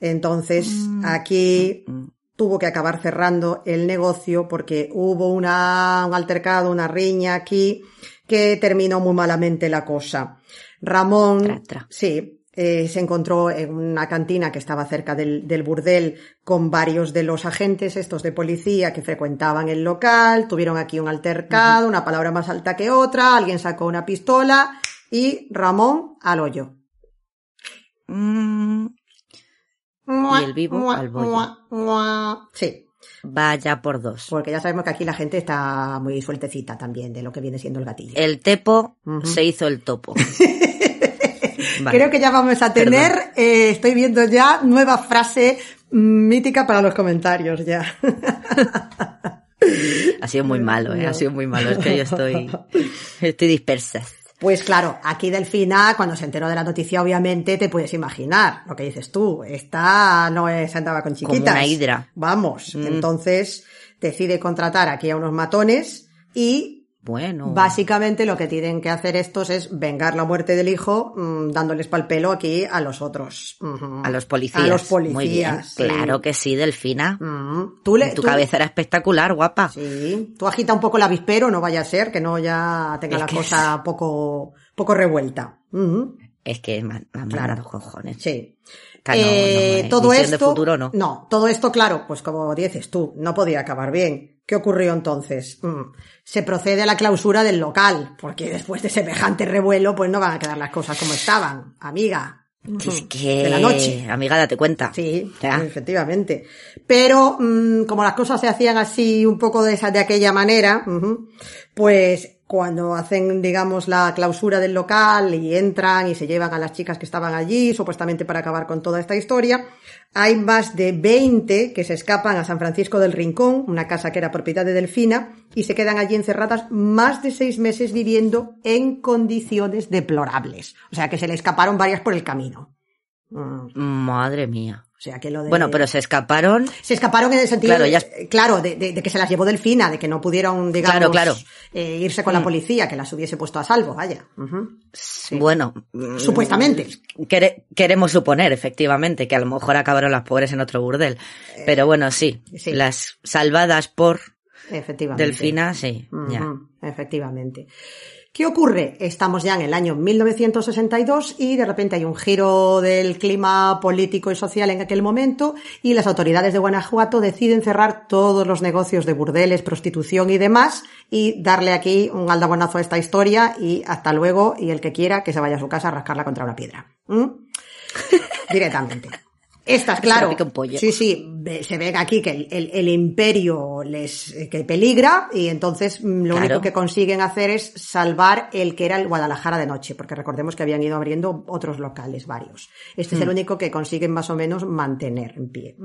Speaker 3: Entonces, aquí
Speaker 2: Mm.
Speaker 3: Tuvo que acabar cerrando el negocio porque hubo una, un altercado, una riña aquí que terminó muy malamente la cosa. Ramón,
Speaker 2: Tra, tra.
Speaker 3: sí, eh, se encontró en una cantina que estaba cerca del, del burdel con varios de los agentes estos de policía que frecuentaban el local, tuvieron aquí un altercado, una palabra más alta que otra, alguien sacó una pistola y Ramón al hoyo.
Speaker 2: Mm, Y el vivo al bollo.
Speaker 3: Sí,
Speaker 2: vaya por dos.
Speaker 3: porque ya sabemos que aquí la gente está muy sueltecita también de lo que viene siendo el gatillo.
Speaker 2: El tepo se hizo el topo. Vale.
Speaker 3: Creo que ya vamos a tener, eh, estoy viendo ya nueva frase mítica para los comentarios ya.
Speaker 2: Ha sido muy malo, ¿eh?
Speaker 3: No.
Speaker 2: Ha sido muy malo. Es que yo estoy, estoy dispersa.
Speaker 3: Pues claro, aquí Delfina, cuando se enteró de la noticia, obviamente te puedes imaginar lo que dices tú. Esta no es, andaba con
Speaker 2: Como
Speaker 3: chiquitas.
Speaker 2: una hidra.
Speaker 3: Vamos,
Speaker 2: Mm.
Speaker 3: entonces decide contratar aquí a unos matones y
Speaker 2: Bueno.
Speaker 3: Básicamente lo que tienen que hacer estos es vengar la muerte del hijo mm, dándoles pal pelo aquí a los otros.
Speaker 2: A los policías.
Speaker 3: A los policías.
Speaker 2: Muy bien.
Speaker 3: sí.
Speaker 2: Claro que sí, Delfina.
Speaker 3: Tú le,
Speaker 2: tu
Speaker 3: tú-
Speaker 2: cabeza era espectacular, guapa.
Speaker 3: Sí. Tú agita un poco el avispero, no vaya a ser que no ya tenga
Speaker 2: Es
Speaker 3: la cosa poco, poco revuelta.
Speaker 2: Es que me han me han
Speaker 3: Claro.
Speaker 2: mandado cojones.
Speaker 3: Sí.
Speaker 2: Claro, no,
Speaker 3: Eh, todo esto,
Speaker 2: de futuro no.
Speaker 3: no, todo esto, claro, pues como dices tú, no podía acabar bien. ¿Qué ocurrió entonces? Mm, Se procede a la clausura del local, porque después de semejante revuelo, pues no van a quedar las cosas como estaban, amiga.
Speaker 2: Es que,
Speaker 3: De la noche.
Speaker 2: amiga, date cuenta.
Speaker 3: Sí,
Speaker 2: Ya.
Speaker 3: efectivamente. Pero mm, como las cosas se hacían así un poco de esa, de aquella manera, pues cuando hacen, digamos, la clausura del local y entran y se llevan a las chicas que estaban allí, supuestamente para acabar con toda esta historia, hay más de 20 que se escapan a San Francisco del Rincón, una casa que era propiedad de Delfina, y se quedan allí encerradas más de seis meses viviendo en condiciones deplorables. O sea que se le escaparon varias por el camino. Mm,
Speaker 2: Madre mía.
Speaker 3: O sea que lo de...
Speaker 2: Bueno, pero se escaparon.
Speaker 3: Se escaparon en el sentido,
Speaker 2: Claro, ya-
Speaker 3: de, claro, de, de- de que se las llevó Delfina, de que no pudieron, digamos,
Speaker 2: Claro, claro.
Speaker 3: eh, irse con la
Speaker 2: Mm.
Speaker 3: policía, que las hubiese puesto a salvo, vaya.
Speaker 2: Bueno. mm,
Speaker 3: Supuestamente.
Speaker 2: quere- queremos suponer, efectivamente, que a lo mejor acabaron las pobres en otro burdel. Pero bueno, sí.
Speaker 3: Eh, sí.
Speaker 2: Las salvadas por
Speaker 3: Efectivamente.
Speaker 2: Delfina, sí. Ya.
Speaker 3: Efectivamente. ¿Qué ocurre? Estamos ya en el año 1962 y de repente hay un giro del clima político y social en aquel momento y las autoridades de Guanajuato deciden cerrar todos los negocios de burdeles, prostitución y demás y darle aquí un aldabonazo a esta historia y hasta luego y el que quiera que se vaya a su casa a rascarla contra una piedra. Directamente. Estas,
Speaker 2: Se
Speaker 3: claro.
Speaker 2: pica un pollo.
Speaker 3: Sí, sí, se ve aquí que el, el- el imperio les que peligra y entonces mm, lo
Speaker 2: Claro.
Speaker 3: único que consiguen hacer es salvar el que era el Guadalajara de noche, porque recordemos que habían ido abriendo otros locales, varios. Este es el único que consiguen más o menos mantener en pie.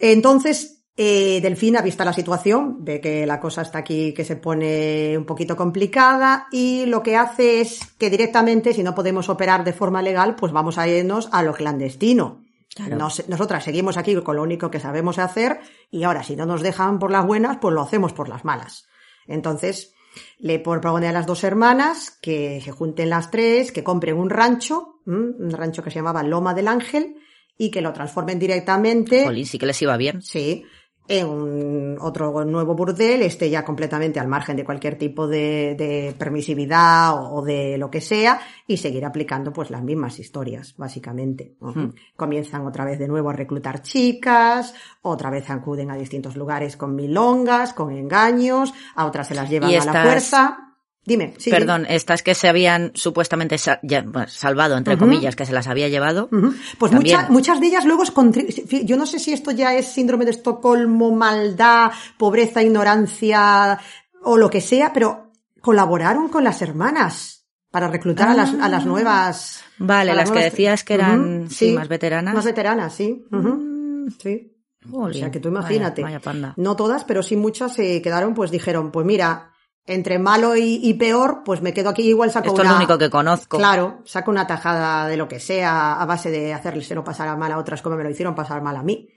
Speaker 3: Entonces, Eh, Delfina, vista la situación, ve que la cosa está aquí, que se pone un poquito complicada y lo que hace es que directamente, si no podemos operar de forma legal, pues vamos a irnos a lo clandestino.
Speaker 2: Claro.
Speaker 3: Nos- nosotras seguimos aquí con lo único que sabemos hacer y ahora si no nos dejan por las buenas, pues lo hacemos por las malas. Entonces, le propone a las dos hermanas que se junten las tres, que compren un rancho, un rancho que se llamaba Loma del Ángel, y que lo transformen directamente,
Speaker 2: Jolín, sí que les iba bien.
Speaker 3: sí, en un otro nuevo burdel, esté ya completamente al margen de cualquier tipo de, de permisividad o, o de lo que sea, y seguir aplicando pues las mismas historias, básicamente. Ujú. Comienzan otra vez de nuevo a reclutar chicas, otra vez acuden a distintos lugares con milongas, con engaños, a otras se las llevan a la fuerza. Dime, sí.
Speaker 2: Perdón, estas que se habían supuestamente sa- ya, bueno, salvado, entre comillas, que se las había llevado.
Speaker 3: Pues
Speaker 2: También.
Speaker 3: mucha- muchas de ellas luego es yo no sé si esto ya es síndrome de Estocolmo, maldad, pobreza, ignorancia o lo que sea, pero colaboraron con las hermanas para reclutar a, las, a las nuevas.
Speaker 2: Vale, las que decías que eran, sí, más veteranas.
Speaker 3: Más veteranas, sí. Ujú. Sí. O sea que tú
Speaker 2: vaya-
Speaker 3: imagínate.
Speaker 2: Vaya, panda.
Speaker 3: No todas, pero sí muchas se quedaron, pues dijeron, pues mira, entre malo y, y peor, pues me quedo aquí igual saco
Speaker 2: Esto es lo único que conozco.
Speaker 3: Claro, saco una tajada de lo que sea a base de hacerle pasar mal a otras como me lo hicieron pasar mal a mí.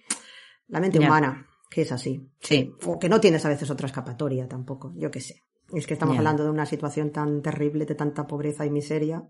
Speaker 3: La mente
Speaker 2: Ya.
Speaker 3: humana, que es así.
Speaker 2: Sí.
Speaker 3: O que no tienes a veces otra escapatoria tampoco, yo qué sé. Es que estamos
Speaker 2: Ya.
Speaker 3: hablando de una situación tan terrible, de tanta pobreza y miseria.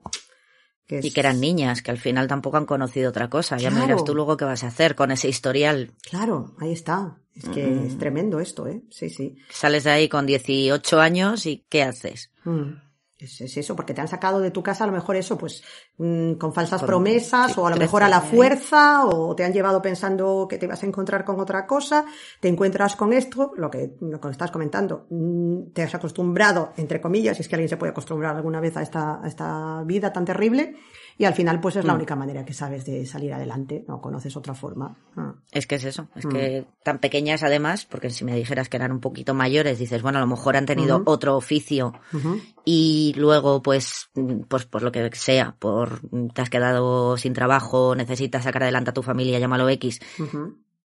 Speaker 3: Que es...
Speaker 2: Y que eran niñas, que al final tampoco han conocido otra cosa. Ya me dirás tú luego qué vas a hacer con ese historial.
Speaker 3: Claro, ahí está. Es que
Speaker 2: Mm.
Speaker 3: es tremendo esto, ¿eh? Sí, sí.
Speaker 2: Sales de ahí con 18 años y ¿qué haces?
Speaker 3: Mm. Es, es eso, porque te han sacado de tu casa a lo mejor eso, pues mm, con falsas
Speaker 2: Con-
Speaker 3: promesas
Speaker 2: sí,
Speaker 3: o a lo
Speaker 2: 13,
Speaker 3: mejor a la fuerza o te han llevado pensando que te vas a encontrar con otra cosa, te encuentras con esto, lo que, lo que estás comentando, mm, te has acostumbrado, entre comillas, si es que alguien se puede acostumbrar alguna vez a esta, a esta vida tan terrible y al final pues es la
Speaker 2: Mm.
Speaker 3: única manera que sabes de salir adelante, no conoces otra forma. Ah.
Speaker 2: Es que es eso, es
Speaker 3: Mm.
Speaker 2: que tan pequeñas además, porque si me dijeras que eran un poquito mayores, dices, bueno, a lo mejor han tenido otro oficio y luego pues, mm, pues por lo que sea, por te has quedado sin trabajo, necesitas sacar adelante a tu familia, llámalo X.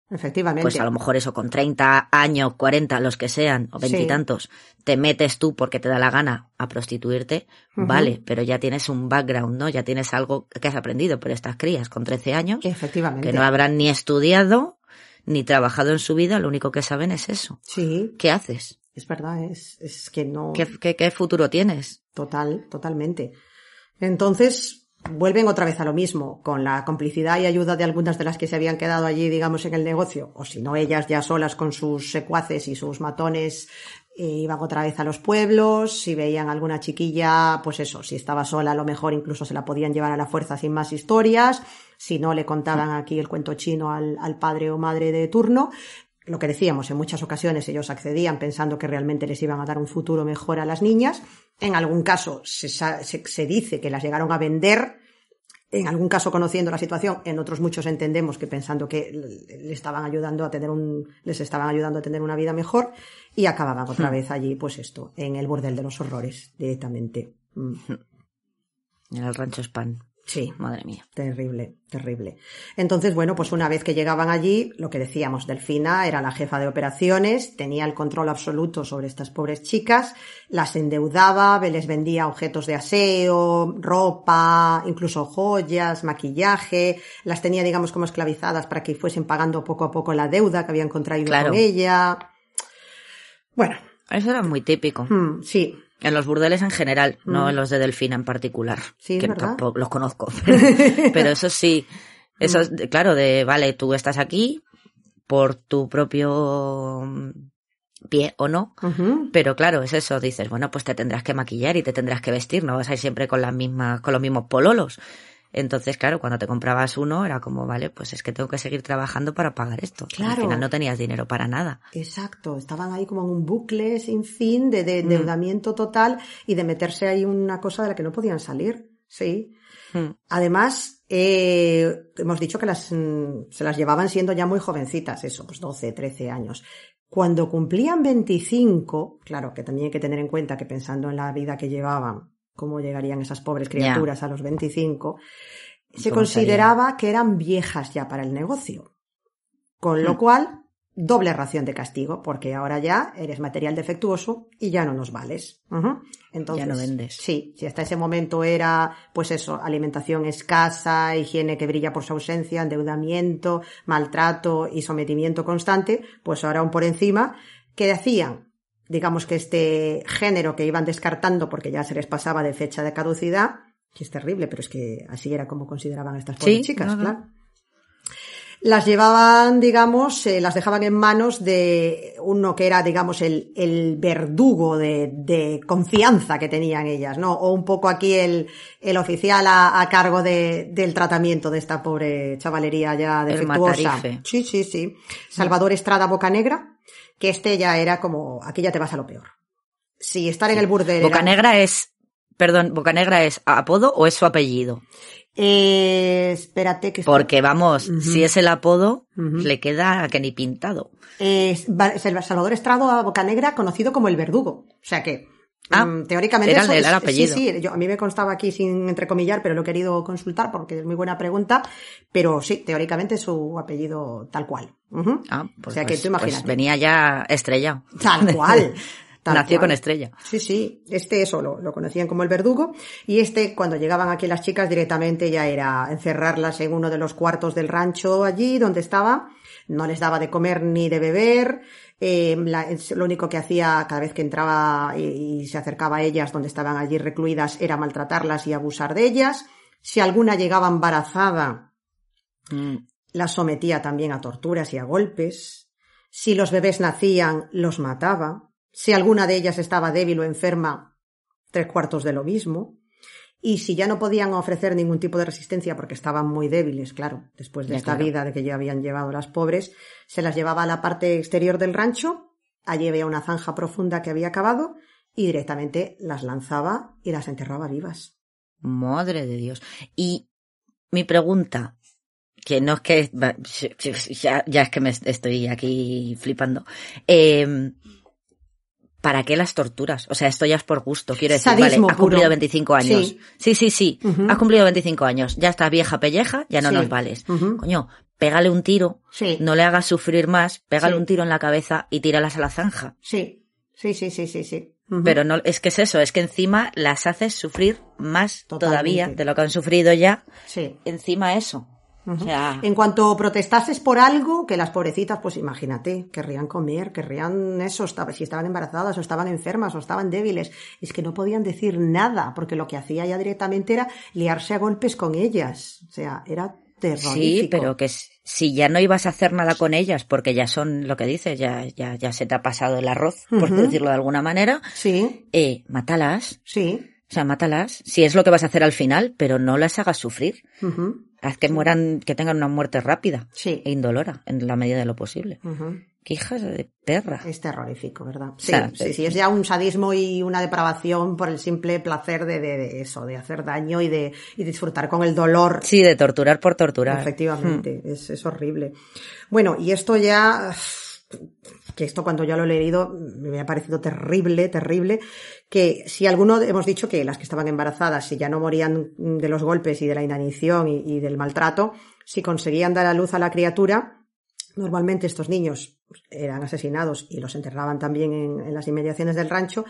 Speaker 3: Efectivamente.
Speaker 2: pues a lo mejor eso con 30 años, 40, los que sean, o
Speaker 3: Sí.
Speaker 2: veintitantos, te metes tú porque te da la gana a prostituirte, vale, pero ya tienes un background, ¿no? Ya tienes algo que has aprendido, pero estas crías con 13 años,
Speaker 3: Efectivamente.
Speaker 2: que no habrán ni estudiado, ni trabajado en su vida, lo único que saben es eso.
Speaker 3: Sí,
Speaker 2: ¿Qué haces?
Speaker 3: es verdad, es, es que no.
Speaker 2: ¿Qué, qué, qué futuro tienes?
Speaker 3: Total, totalmente. Entonces, vuelven otra vez a lo mismo, con la complicidad y ayuda de algunas de las que se habían quedado allí, digamos, en el negocio, o si no, ellas ya solas con sus secuaces y sus matones, eh, iban otra vez a los pueblos, si veían alguna chiquilla, pues eso, si estaba sola, a lo mejor incluso se la podían llevar a la fuerza sin más historias, si no, le contaban aquí el cuento chino al, al padre o madre de turno, lo que decíamos, en muchas ocasiones ellos accedían pensando que realmente les iban a dar un futuro mejor a las niñas. En algún caso se, se- se dice que las llegaron a vender. En algún caso conociendo la situación, en otros muchos entendemos que pensando que le estaban ayudando a tener un, les estaban ayudando a tener una vida mejor y acababan otra vez allí, pues esto, en el bordel de los horrores, directamente. Mm,
Speaker 2: En el rancho Span.
Speaker 3: Sí.
Speaker 2: Madre mía.
Speaker 3: Terrible, terrible. Entonces, bueno, pues una vez que llegaban allí, lo que decíamos, Delfina era la jefa de operaciones, tenía el control absoluto sobre estas pobres chicas, las endeudaba, les vendía objetos de aseo, ropa, incluso joyas, maquillaje, las tenía, digamos, como esclavizadas para que fuesen pagando poco a poco la deuda que habían contraído
Speaker 2: Claro.
Speaker 3: con ella. Bueno,
Speaker 2: Eso era muy típico.
Speaker 3: mm, sí,
Speaker 2: En los burdeles en general, no
Speaker 3: Mm.
Speaker 2: en los de Delfina en particular.
Speaker 3: Sí,
Speaker 2: que
Speaker 3: verdad.
Speaker 2: tampoco los conozco. Pero, pero eso sí, eso es, claro, de, vale, tú estás aquí por tu propio mm, pie o no. Pero claro, es eso, dices, bueno, pues te tendrás que maquillar y te tendrás que vestir, no vas a ir siempre con las mismas, con los mismos pololos. Entonces, claro, cuando te comprabas uno era como, vale, pues es que tengo que seguir trabajando para pagar esto.
Speaker 3: Claro.
Speaker 2: Al final no tenías dinero para nada.
Speaker 3: Exacto, estaban ahí como en un bucle sin fin de,
Speaker 2: Mm.
Speaker 3: de endeudamiento total y de meterse ahí una cosa de la que no podían salir. Sí.
Speaker 2: Mm.
Speaker 3: Además, eh, hemos dicho que las, mm, se las llevaban siendo ya muy jovencitas, eso, pues 12, 13 años. Cuando cumplían 25, claro que también hay que tener en cuenta que pensando en la vida que llevaban, cómo llegarían esas pobres criaturas a los 25, se
Speaker 2: ¿Cómo
Speaker 3: consideraba que eran viejas ya para el negocio. Con lo
Speaker 2: Hmm.
Speaker 3: cual, doble ración de castigo, porque ahora ya eres material defectuoso y ya no nos vales. Entonces,
Speaker 2: Ya no vendes.
Speaker 3: Sí, si hasta ese momento era, pues eso, alimentación escasa, higiene que brilla por su ausencia, endeudamiento, maltrato y sometimiento constante, pues ahora aún por encima, ¿qué hacían? Digamos que este género que iban descartando porque ya se les pasaba de fecha de caducidad, que es terrible, pero es que así era como consideraban estas pobres
Speaker 2: Sí,
Speaker 3: chicas,
Speaker 2: no,
Speaker 3: claro las llevaban, digamos, eh, las dejaban en manos de uno que era, digamos, el, el verdugo de, de confianza que tenían ellas, ¿no? O un poco aquí el, el oficial a, a cargo de, del tratamiento de esta pobre chavalería ya defectuosa. Sí, sí, sí. Salvador Estrada Bocanegra, que este ya era como, aquí ya te vas a lo peor. Si estar en el burdel era-
Speaker 2: Bocanegra es, perdón, Bocanegra es apodo o es su apellido.
Speaker 3: Eh, espérate que...
Speaker 2: Porque vamos, si es el apodo, le queda a que ni pintado.
Speaker 3: es Salvador Estrado a Bocanegra, conocido como el Verdugo. O sea que,
Speaker 2: Ah,
Speaker 3: mm, teóricamente.
Speaker 2: era
Speaker 3: eso
Speaker 2: el-
Speaker 3: es-
Speaker 2: era el apellido.
Speaker 3: Sí, sí, yo, a mí me constaba aquí sin entrecomillar, pero lo he querido consultar porque es muy buena pregunta. Pero sí, teóricamente su apellido tal cual.
Speaker 2: Ah, pues,
Speaker 3: o sea que
Speaker 2: pues-
Speaker 3: tú
Speaker 2: pues
Speaker 3: imagínate.
Speaker 2: venía ya estrella.
Speaker 3: Tal cual. tal
Speaker 2: Nació
Speaker 3: cual.
Speaker 2: con estrella.
Speaker 3: Sí, sí, este eso lo, lo conocían como el verdugo y este cuando llegaban aquí las chicas directamente ya era encerrarlas en uno de los cuartos del rancho allí donde estaba, no les daba de comer ni de beber, eh, la- es- lo único que hacía cada vez que entraba y, y se acercaba a ellas donde estaban allí recluidas era maltratarlas y abusar de ellas, si alguna llegaba embarazada
Speaker 2: Mm,
Speaker 3: las sometía también a torturas y a golpes. Si los bebés nacían, los mataba. Si alguna de ellas estaba débil o enferma, tres cuartos de lo mismo. Y si ya no podían ofrecer ningún tipo de resistencia porque estaban muy débiles, claro, después de
Speaker 2: Ya,
Speaker 3: esta
Speaker 2: claro.
Speaker 3: vida de que ya habían llevado las pobres, se las llevaba a la parte exterior del rancho, allí había una zanja profunda que había cavado y directamente las lanzaba y las enterraba vivas.
Speaker 2: Madre de Dios. Y mi pregunta, que no es que va, ya, ya es que me estoy aquí flipando. Eh, ¿Para qué las torturas? O sea, esto ya es por gusto. Quiero decir,
Speaker 3: Sadismo
Speaker 2: vale, has cumplido 25 años.
Speaker 3: Sí.
Speaker 2: Sí, sí, sí. Has cumplido 25 años. Ya estás vieja pelleja, ya no
Speaker 3: Sí.
Speaker 2: nos vales. Coño, pégale un tiro,
Speaker 3: Sí.
Speaker 2: no le hagas sufrir más, pégale un tiro en la cabeza y tíralas a la zanja.
Speaker 3: Sí, sí, sí, sí, sí, sí.
Speaker 2: Pero no, es que es eso, es que encima las haces sufrir más
Speaker 3: Totalmente.
Speaker 2: todavía de lo que han sufrido ya.
Speaker 3: Sí.
Speaker 2: Encima eso. O
Speaker 3: Ujú.
Speaker 2: sea,
Speaker 3: En cuanto protestases por algo, que las pobrecitas, pues imagínate, querrían comer, querrían eso, si estaban embarazadas o estaban enfermas o estaban débiles, es que no podían decir nada, porque lo que hacía ya directamente era liarse a golpes con ellas. O sea, era terrorífico.
Speaker 2: sí, pero que si ya no ibas a hacer nada con ellas, porque ya son lo que dices, ya, ya, ya se te ha pasado el arroz, por decirlo de alguna manera,
Speaker 3: Sí,
Speaker 2: eh, mátalas.
Speaker 3: sí.
Speaker 2: O sea, mátalas. Si es lo que vas a hacer al final, pero no las hagas sufrir. Haz que mueran, que tengan una muerte rápida
Speaker 3: Sí.
Speaker 2: e indolora, en la medida de lo posible.
Speaker 3: ujú.
Speaker 2: Qué hijas de perra.
Speaker 3: Es terrorífico, ¿verdad? Sí,
Speaker 2: sea,
Speaker 3: sí, sí, es ya un sadismo y una depravación por el simple placer de, de- de eso, de hacer daño y de y disfrutar con el dolor
Speaker 2: Sí, de torturar por torturar.
Speaker 3: Efectivamente, es, es horrible. Bueno, y esto ya, que esto cuando yo lo he leído me ha parecido terrible, terrible, que si alguno, hemos dicho que las que estaban embarazadas, si ya no morían de los golpes y de la inanición y, y del maltrato, si conseguían dar a luz a la criatura, normalmente estos niños eran asesinados y los enterraban también en, en las inmediaciones del rancho,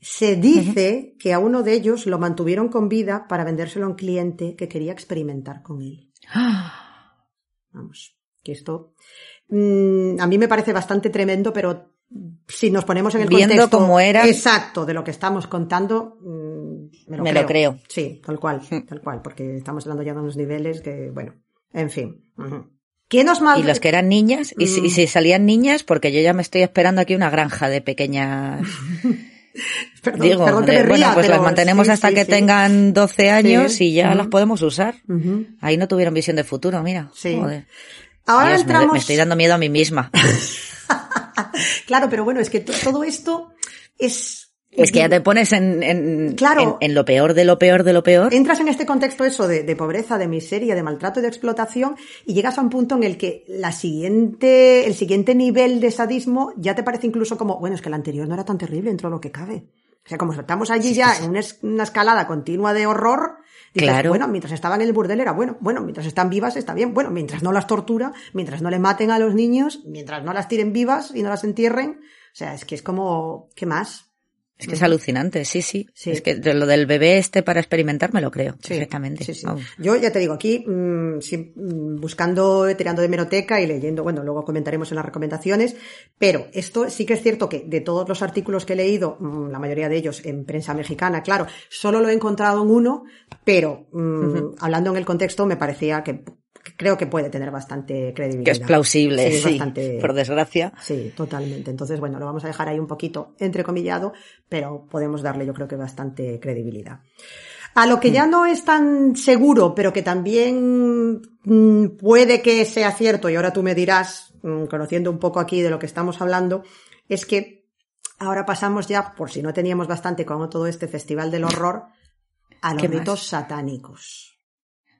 Speaker 3: se dice que a uno de ellos lo mantuvieron con vida para vendérselo a un cliente que quería experimentar con él. Vamos, que esto mm, a mí me parece bastante tremendo, pero si nos ponemos en el
Speaker 2: Viendo
Speaker 3: contexto
Speaker 2: cómo
Speaker 3: exacto de lo que estamos contando, mm, me lo
Speaker 2: Me
Speaker 3: creo.
Speaker 2: lo creo.
Speaker 3: Sí, tal cual, tal cual, porque estamos hablando ya de unos niveles que, bueno, en fin. ¿Qué nos mal...
Speaker 2: Y los que eran niñas, y, si, y
Speaker 3: Mm.
Speaker 2: si salían niñas, porque yo ya me estoy esperando aquí una granja de pequeñas.
Speaker 3: Perdón,
Speaker 2: Digo,
Speaker 3: perdón que me
Speaker 2: bueno, pues las mantenemos
Speaker 3: sí,
Speaker 2: hasta
Speaker 3: sí,
Speaker 2: que
Speaker 3: sí.
Speaker 2: tengan 12 años y ya
Speaker 3: ujú.
Speaker 2: las podemos usar. Ahí no tuvieron visión de futuro, mira.
Speaker 3: Sí.
Speaker 2: Joder.
Speaker 3: Ahora
Speaker 2: Dios,
Speaker 3: entramos...
Speaker 2: me, estoy dando miedo a mí misma.
Speaker 3: Claro, pero bueno, es que to- todo esto es...
Speaker 2: es que ya te pones en, en,
Speaker 3: Claro.
Speaker 2: en, en lo peor de lo peor de lo peor.
Speaker 3: Entras en este contexto eso de, de pobreza, de miseria, de maltrato y de explotación y llegas a un punto en el que la siguiente, el siguiente nivel de sadismo ya te parece incluso como, bueno, es que el anterior no era tan terrible dentro de lo que cabe. O sea, como estamos allí ya en una escalada continua de horror, Dices,
Speaker 2: Claro.
Speaker 3: bueno, mientras estaban en el burdel era bueno, bueno, mientras están vivas está bien, bueno, mientras no las tortura, mientras no le maten a los niños, mientras no las tiren vivas y no las entierren, o sea, es que es como, ¿qué más?
Speaker 2: Es que es alucinante, sí, sí.
Speaker 3: Sí.
Speaker 2: Es que de lo del bebé este para experimentar me lo creo,
Speaker 3: Sí,
Speaker 2: perfectamente.
Speaker 3: sí. Yo ya te digo, aquí mm, sí, mm, buscando, tirando de meroteca y leyendo, bueno, luego comentaremos en las recomendaciones, pero esto sí que es cierto que de todos los artículos que he leído, mm, la mayoría de ellos en prensa mexicana, claro, solo lo he encontrado en uno, pero hablando en el contexto me parecía que creo que puede tener bastante credibilidad.
Speaker 2: Que es plausible, sí,
Speaker 3: bastante-
Speaker 2: por desgracia.
Speaker 3: Sí, totalmente. Entonces, bueno, lo vamos a dejar ahí un poquito entrecomillado, pero podemos darle yo creo que bastante credibilidad. A lo que ya no es tan seguro, pero que también mm, puede que sea cierto, y ahora tú me dirás, mm, conociendo un poco aquí de lo que estamos hablando, es que ahora pasamos ya, por si no teníamos bastante con todo este festival del horror, a los ritos satánicos.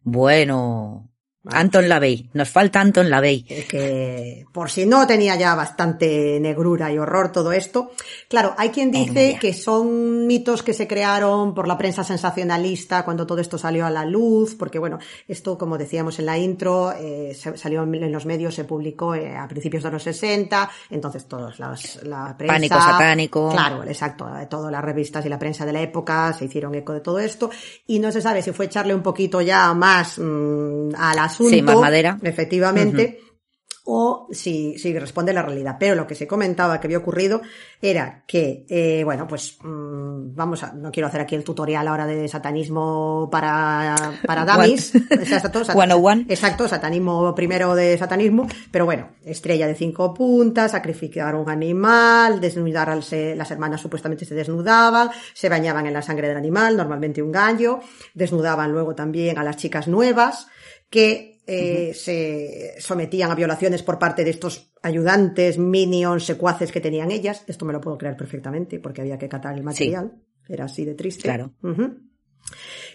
Speaker 2: Bueno. Anton Lavey, nos falta Anton Lavey.
Speaker 3: Que por si no tenía ya bastante negrura y horror todo esto. Claro, hay quien dice que son mitos que se crearon por la prensa sensacionalista cuando todo esto salió a la luz, porque bueno, esto como decíamos en la intro, eh, salió en los medios, se publicó eh, a principios de los 60, entonces todos las, la prensa...
Speaker 2: Pánico satánico.
Speaker 3: Claro, exacto, eh, todas las revistas y la prensa de la época se hicieron eco de todo esto y no se sabe si fue echarle un poquito ya más mm, al asunto.
Speaker 2: Sí, más madera.
Speaker 3: Efectivamente. O si, si responde la realidad. Pero lo que se comentaba que había ocurrido era que, eh, bueno, pues mm, vamos a, no quiero hacer aquí el tutorial ahora de satanismo para, para dummies. Exacto, sat-
Speaker 2: 101.
Speaker 3: Exacto, satanismo primero de satanismo, pero bueno, estrella de cinco puntas, sacrificar un animal, desnudarse, las hermanas supuestamente se desnudaban, se bañaban en la sangre del animal, normalmente un gallo, desnudaban luego también a las chicas nuevas, que eh, se sometían a violaciones por parte de estos ayudantes, minions, secuaces que tenían ellas. Esto me lo puedo creer perfectamente porque había que catar el material. Era así de triste.
Speaker 2: Claro.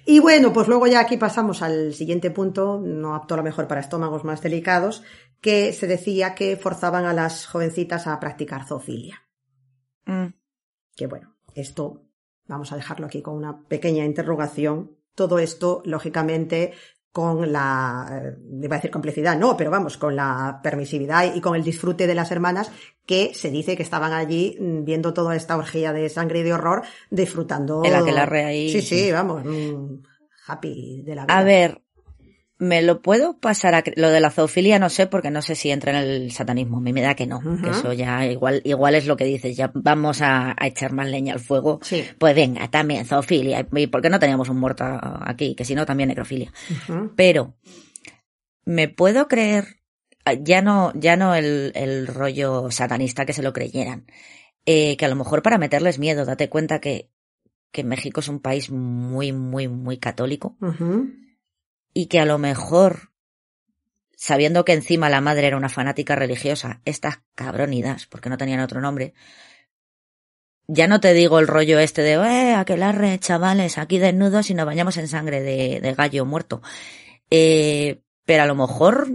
Speaker 3: Y bueno, pues luego ya aquí pasamos al siguiente punto, no apto a lo mejor para estómagos más delicados, que se decía que forzaban a las jovencitas a practicar zoofilia.
Speaker 2: Mm,
Speaker 3: Que bueno, esto vamos a dejarlo aquí con una pequeña interrogación. Todo esto, lógicamente, con la, eh, iba a decir complicidad, no, pero vamos, con la permisividad y con el disfrute de las hermanas que se dice que estaban allí mm, viendo toda esta orgía de sangre y de horror, disfrutando.
Speaker 2: El aquelarre ahí.
Speaker 3: Sí, sí, vamos, mm, happy de la vida.
Speaker 2: A ver, me lo puedo pasar a lo de la zoofilia no sé porque no sé si entra en el satanismo. A mí me da que no, que eso ya igual igual es lo que dices, ya vamos a, a echar más leña al fuego.
Speaker 3: Sí.
Speaker 2: Pues venga, también zoofilia, y por qué no teníamos un muerto aquí, que si no también necrofilia. Pero me puedo creer ah, ya no ya no el, el rollo satanista que se lo creyeran, eh, que a lo mejor para meterles miedo, date cuenta que que México es un país muy muy muy católico. Y que a lo mejor, sabiendo que encima la madre era una fanática religiosa, estas cabronidas, porque no tenían otro nombre, ya no te digo el rollo este de, eh, aquelarre, chavales, aquí desnudos y nos bañamos en sangre de, de gallo muerto. Eh, pero a lo mejor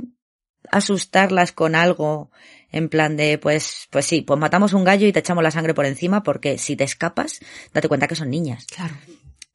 Speaker 2: asustarlas con algo en plan de, pues, pues sí, pues matamos un gallo y te echamos la sangre por encima porque si te escapas, date cuenta que son niñas.
Speaker 3: Claro.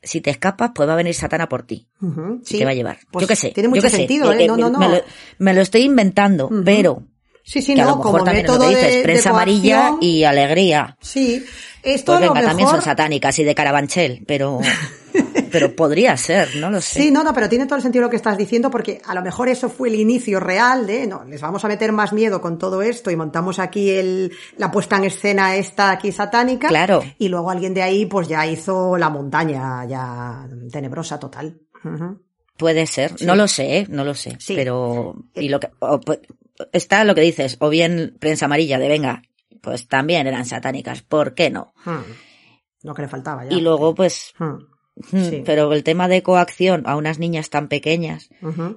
Speaker 2: Si te escapas, pues va a venir Satana por ti
Speaker 3: Ujú.
Speaker 2: y
Speaker 3: Sí.
Speaker 2: te va a llevar.
Speaker 3: Pues
Speaker 2: yo qué sé.
Speaker 3: Tiene
Speaker 2: yo
Speaker 3: mucho
Speaker 2: sé.
Speaker 3: sentido,
Speaker 2: Eh,
Speaker 3: ¿eh? No, no, no.
Speaker 2: Me lo, me lo estoy inventando,
Speaker 3: Ujú.
Speaker 2: pero
Speaker 3: Sí, sí,
Speaker 2: que a
Speaker 3: no,
Speaker 2: lo mejor
Speaker 3: como
Speaker 2: también
Speaker 3: método
Speaker 2: que dices,
Speaker 3: de, de
Speaker 2: prensa amarilla
Speaker 3: coacción.
Speaker 2: y alegría.
Speaker 3: Sí, esto
Speaker 2: Pues
Speaker 3: a lo
Speaker 2: venga, también son
Speaker 3: mejor...
Speaker 2: satánicas y de carabanchel, pero, pero podría ser, no lo sé.
Speaker 3: Sí, no, no, pero tiene todo el sentido lo que estás diciendo porque a lo mejor eso fue el inicio real de, no, les vamos a meter más miedo con todo esto y montamos aquí el, la puesta en escena esta aquí satánica.
Speaker 2: Claro.
Speaker 3: Y luego alguien de ahí pues ya hizo la montaña ya tenebrosa total.
Speaker 2: Puede ser,
Speaker 3: Sí.
Speaker 2: no lo sé, ¿eh? no lo sé,
Speaker 3: Sí.
Speaker 2: pero y lo que o, pues, está lo que dices, o bien prensa amarilla de venga, pues también eran satánicas, ¿por qué no?
Speaker 3: Hmm. Lo que le faltaba ya.
Speaker 2: Y luego pues
Speaker 3: Hmm. Sí.
Speaker 2: pero el tema de coacción a unas niñas tan pequeñas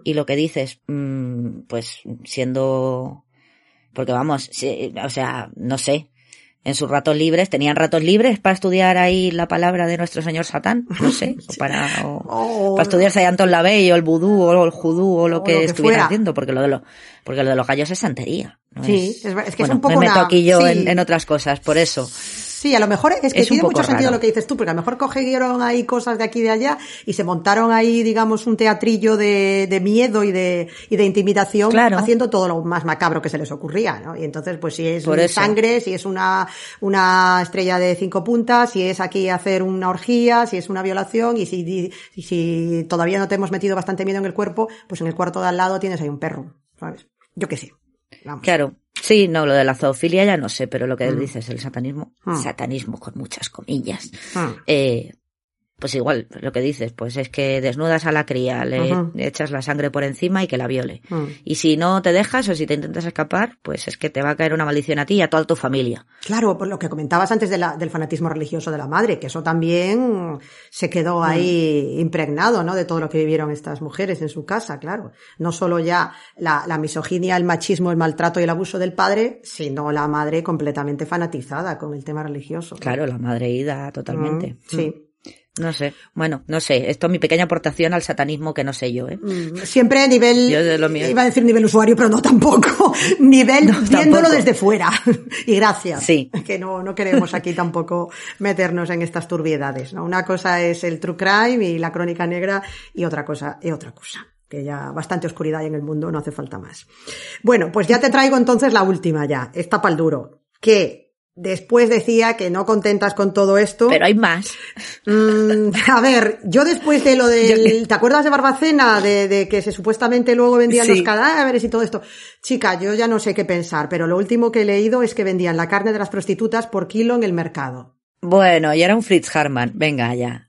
Speaker 2: y lo que dices, mm, pues siendo, porque vamos, sí, o sea, no sé, en sus ratos libres, tenían ratos libres para estudiar ahí la palabra de nuestro señor Satán, no sé, o para, o-
Speaker 3: O-
Speaker 2: para Anton Lavey o el vudú o el judú o lo
Speaker 3: O
Speaker 2: que
Speaker 3: lo que
Speaker 2: estuviera
Speaker 3: fuera.
Speaker 2: haciendo, porque lo de los, porque lo de los gallos es santería. ¿no
Speaker 3: Sí, es es que es
Speaker 2: Bueno,
Speaker 3: un poco
Speaker 2: me meto
Speaker 3: una-
Speaker 2: aquí yo
Speaker 3: sí.
Speaker 2: en, en otras cosas, por eso.
Speaker 3: Sí, a lo mejor es que
Speaker 2: Es
Speaker 3: tiene mucho sentido
Speaker 2: raro.
Speaker 3: lo que dices tú, porque a lo mejor cogieron ahí cosas de aquí y de allá y se montaron ahí, digamos, un teatrillo de, de miedo y de, y de intimidación,
Speaker 2: Claro.
Speaker 3: haciendo todo lo más macabro que se les ocurría, ¿no? Y entonces, pues si es
Speaker 2: Por
Speaker 3: sangre, si es una, una estrella de cinco puntas, si es aquí hacer una orgía, si es una violación y si, y si todavía no te hemos metido bastante miedo en el cuerpo, pues en el cuarto de al lado tienes ahí un perro, ¿sabes? Yo qué sé. Vamos.
Speaker 2: Claro. Sí, no, lo de la zoofilia ya no sé, pero lo que
Speaker 3: Mm.
Speaker 2: dices, el satanismo,
Speaker 3: Mm.
Speaker 2: satanismo con muchas comillas,
Speaker 3: Hmm.
Speaker 2: eh, pues igual, lo que dices, pues es que desnudas a la cría, le echas la sangre por encima y que la viole.
Speaker 3: Hmm.
Speaker 2: Y si no te dejas o si te intentas escapar, pues es que te va a caer una maldición a ti y a toda tu familia.
Speaker 3: Claro, por lo que comentabas antes de la- del fanatismo religioso de la madre, que eso también se quedó ahí impregnado, ¿no? De todo lo que vivieron estas mujeres en su casa, claro. No solo ya la, la misoginia, el machismo, el maltrato y el abuso del padre, sino la madre completamente fanatizada con el tema religioso.
Speaker 2: Claro, la madre ida totalmente.
Speaker 3: Mm, sí.
Speaker 2: No sé. Bueno, no sé. Esto es mi pequeña aportación al satanismo que no sé yo, ¿eh?
Speaker 3: Mm, Siempre a nivel,
Speaker 2: Yo de lo mío.
Speaker 3: iba a decir nivel usuario, pero no tampoco. nivel viéndolo
Speaker 2: tampoco.
Speaker 3: desde fuera. y gracias.
Speaker 2: Sí.
Speaker 3: Que no, no queremos aquí tampoco meternos en estas turbiedades, ¿no? Una cosa es el true crime y la crónica negra y otra cosa es otra cosa. Que ya bastante oscuridad hay en el mundo, no hace falta más. Bueno, pues ya te traigo entonces la última ya, esta pal duro. Que después decía que no contentas con todo esto.
Speaker 2: Pero hay más.
Speaker 3: Mm, a ver, yo después de lo del, ¿te acuerdas de Barbacena? De, de que se supuestamente luego vendían
Speaker 2: Sí.
Speaker 3: los cadáveres y todo esto. Chica, yo ya no sé qué pensar, pero lo último que he leído es que vendían la carne de las prostitutas por kilo en el mercado.
Speaker 2: Bueno, y era un Fritz Harman. Venga, ya.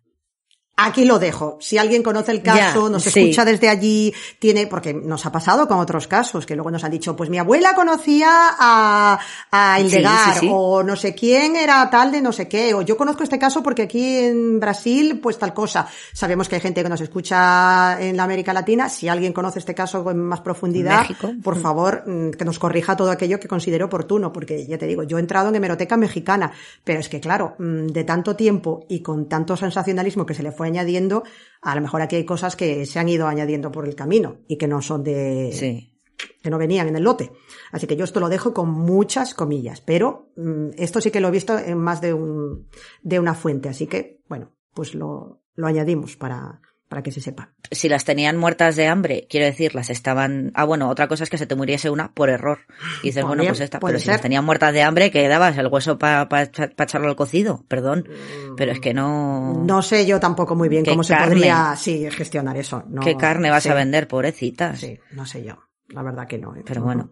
Speaker 3: Aquí lo dejo. Si alguien conoce el caso,
Speaker 2: Ya,
Speaker 3: nos
Speaker 2: sí.
Speaker 3: escucha desde allí, tiene, porque nos ha pasado con otros casos, que luego nos han dicho, pues mi abuela conocía a, a
Speaker 2: Sí,
Speaker 3: Ildegar,
Speaker 2: sí, sí.
Speaker 3: o no sé quién era tal de no sé qué, o yo conozco este caso porque aquí en Brasil, pues tal cosa. Sabemos que hay gente que nos escucha en la América Latina. Si alguien conoce este caso con más profundidad,
Speaker 2: México.
Speaker 3: por favor, mm, que nos corrija todo aquello que considere oportuno, porque ya te digo, yo he entrado en hemeroteca mexicana, pero es que claro, mm, de tanto tiempo y con tanto sensacionalismo que se le fue añadiendo, a lo mejor aquí hay cosas que se han ido añadiendo por el camino y que no son de,
Speaker 2: Sí.
Speaker 3: que no venían en el lote. Así que yo esto lo dejo con muchas comillas, pero mm, esto sí que lo he visto en más de un, de una fuente, así que, bueno, pues lo, lo añadimos para, para que se sepa.
Speaker 2: Si las tenían muertas de hambre, quiero decir, las estaban... Ah, bueno, otra cosa es que se te muriese una por error. Y dices, bueno, pues esta. Pero si las tenían muertas de hambre, ¿qué dabas? ¿El hueso para echarlo al cocido? Perdón. Pero es que no...
Speaker 3: No sé yo tampoco muy bien
Speaker 2: ¿Qué
Speaker 3: cómo se podría sí, gestionar eso. No,
Speaker 2: ¿Qué carne vas
Speaker 3: sí,
Speaker 2: a vender, pobrecitas?
Speaker 3: Sí, no sé yo. La verdad que no. ¿eh?
Speaker 2: Pero bueno.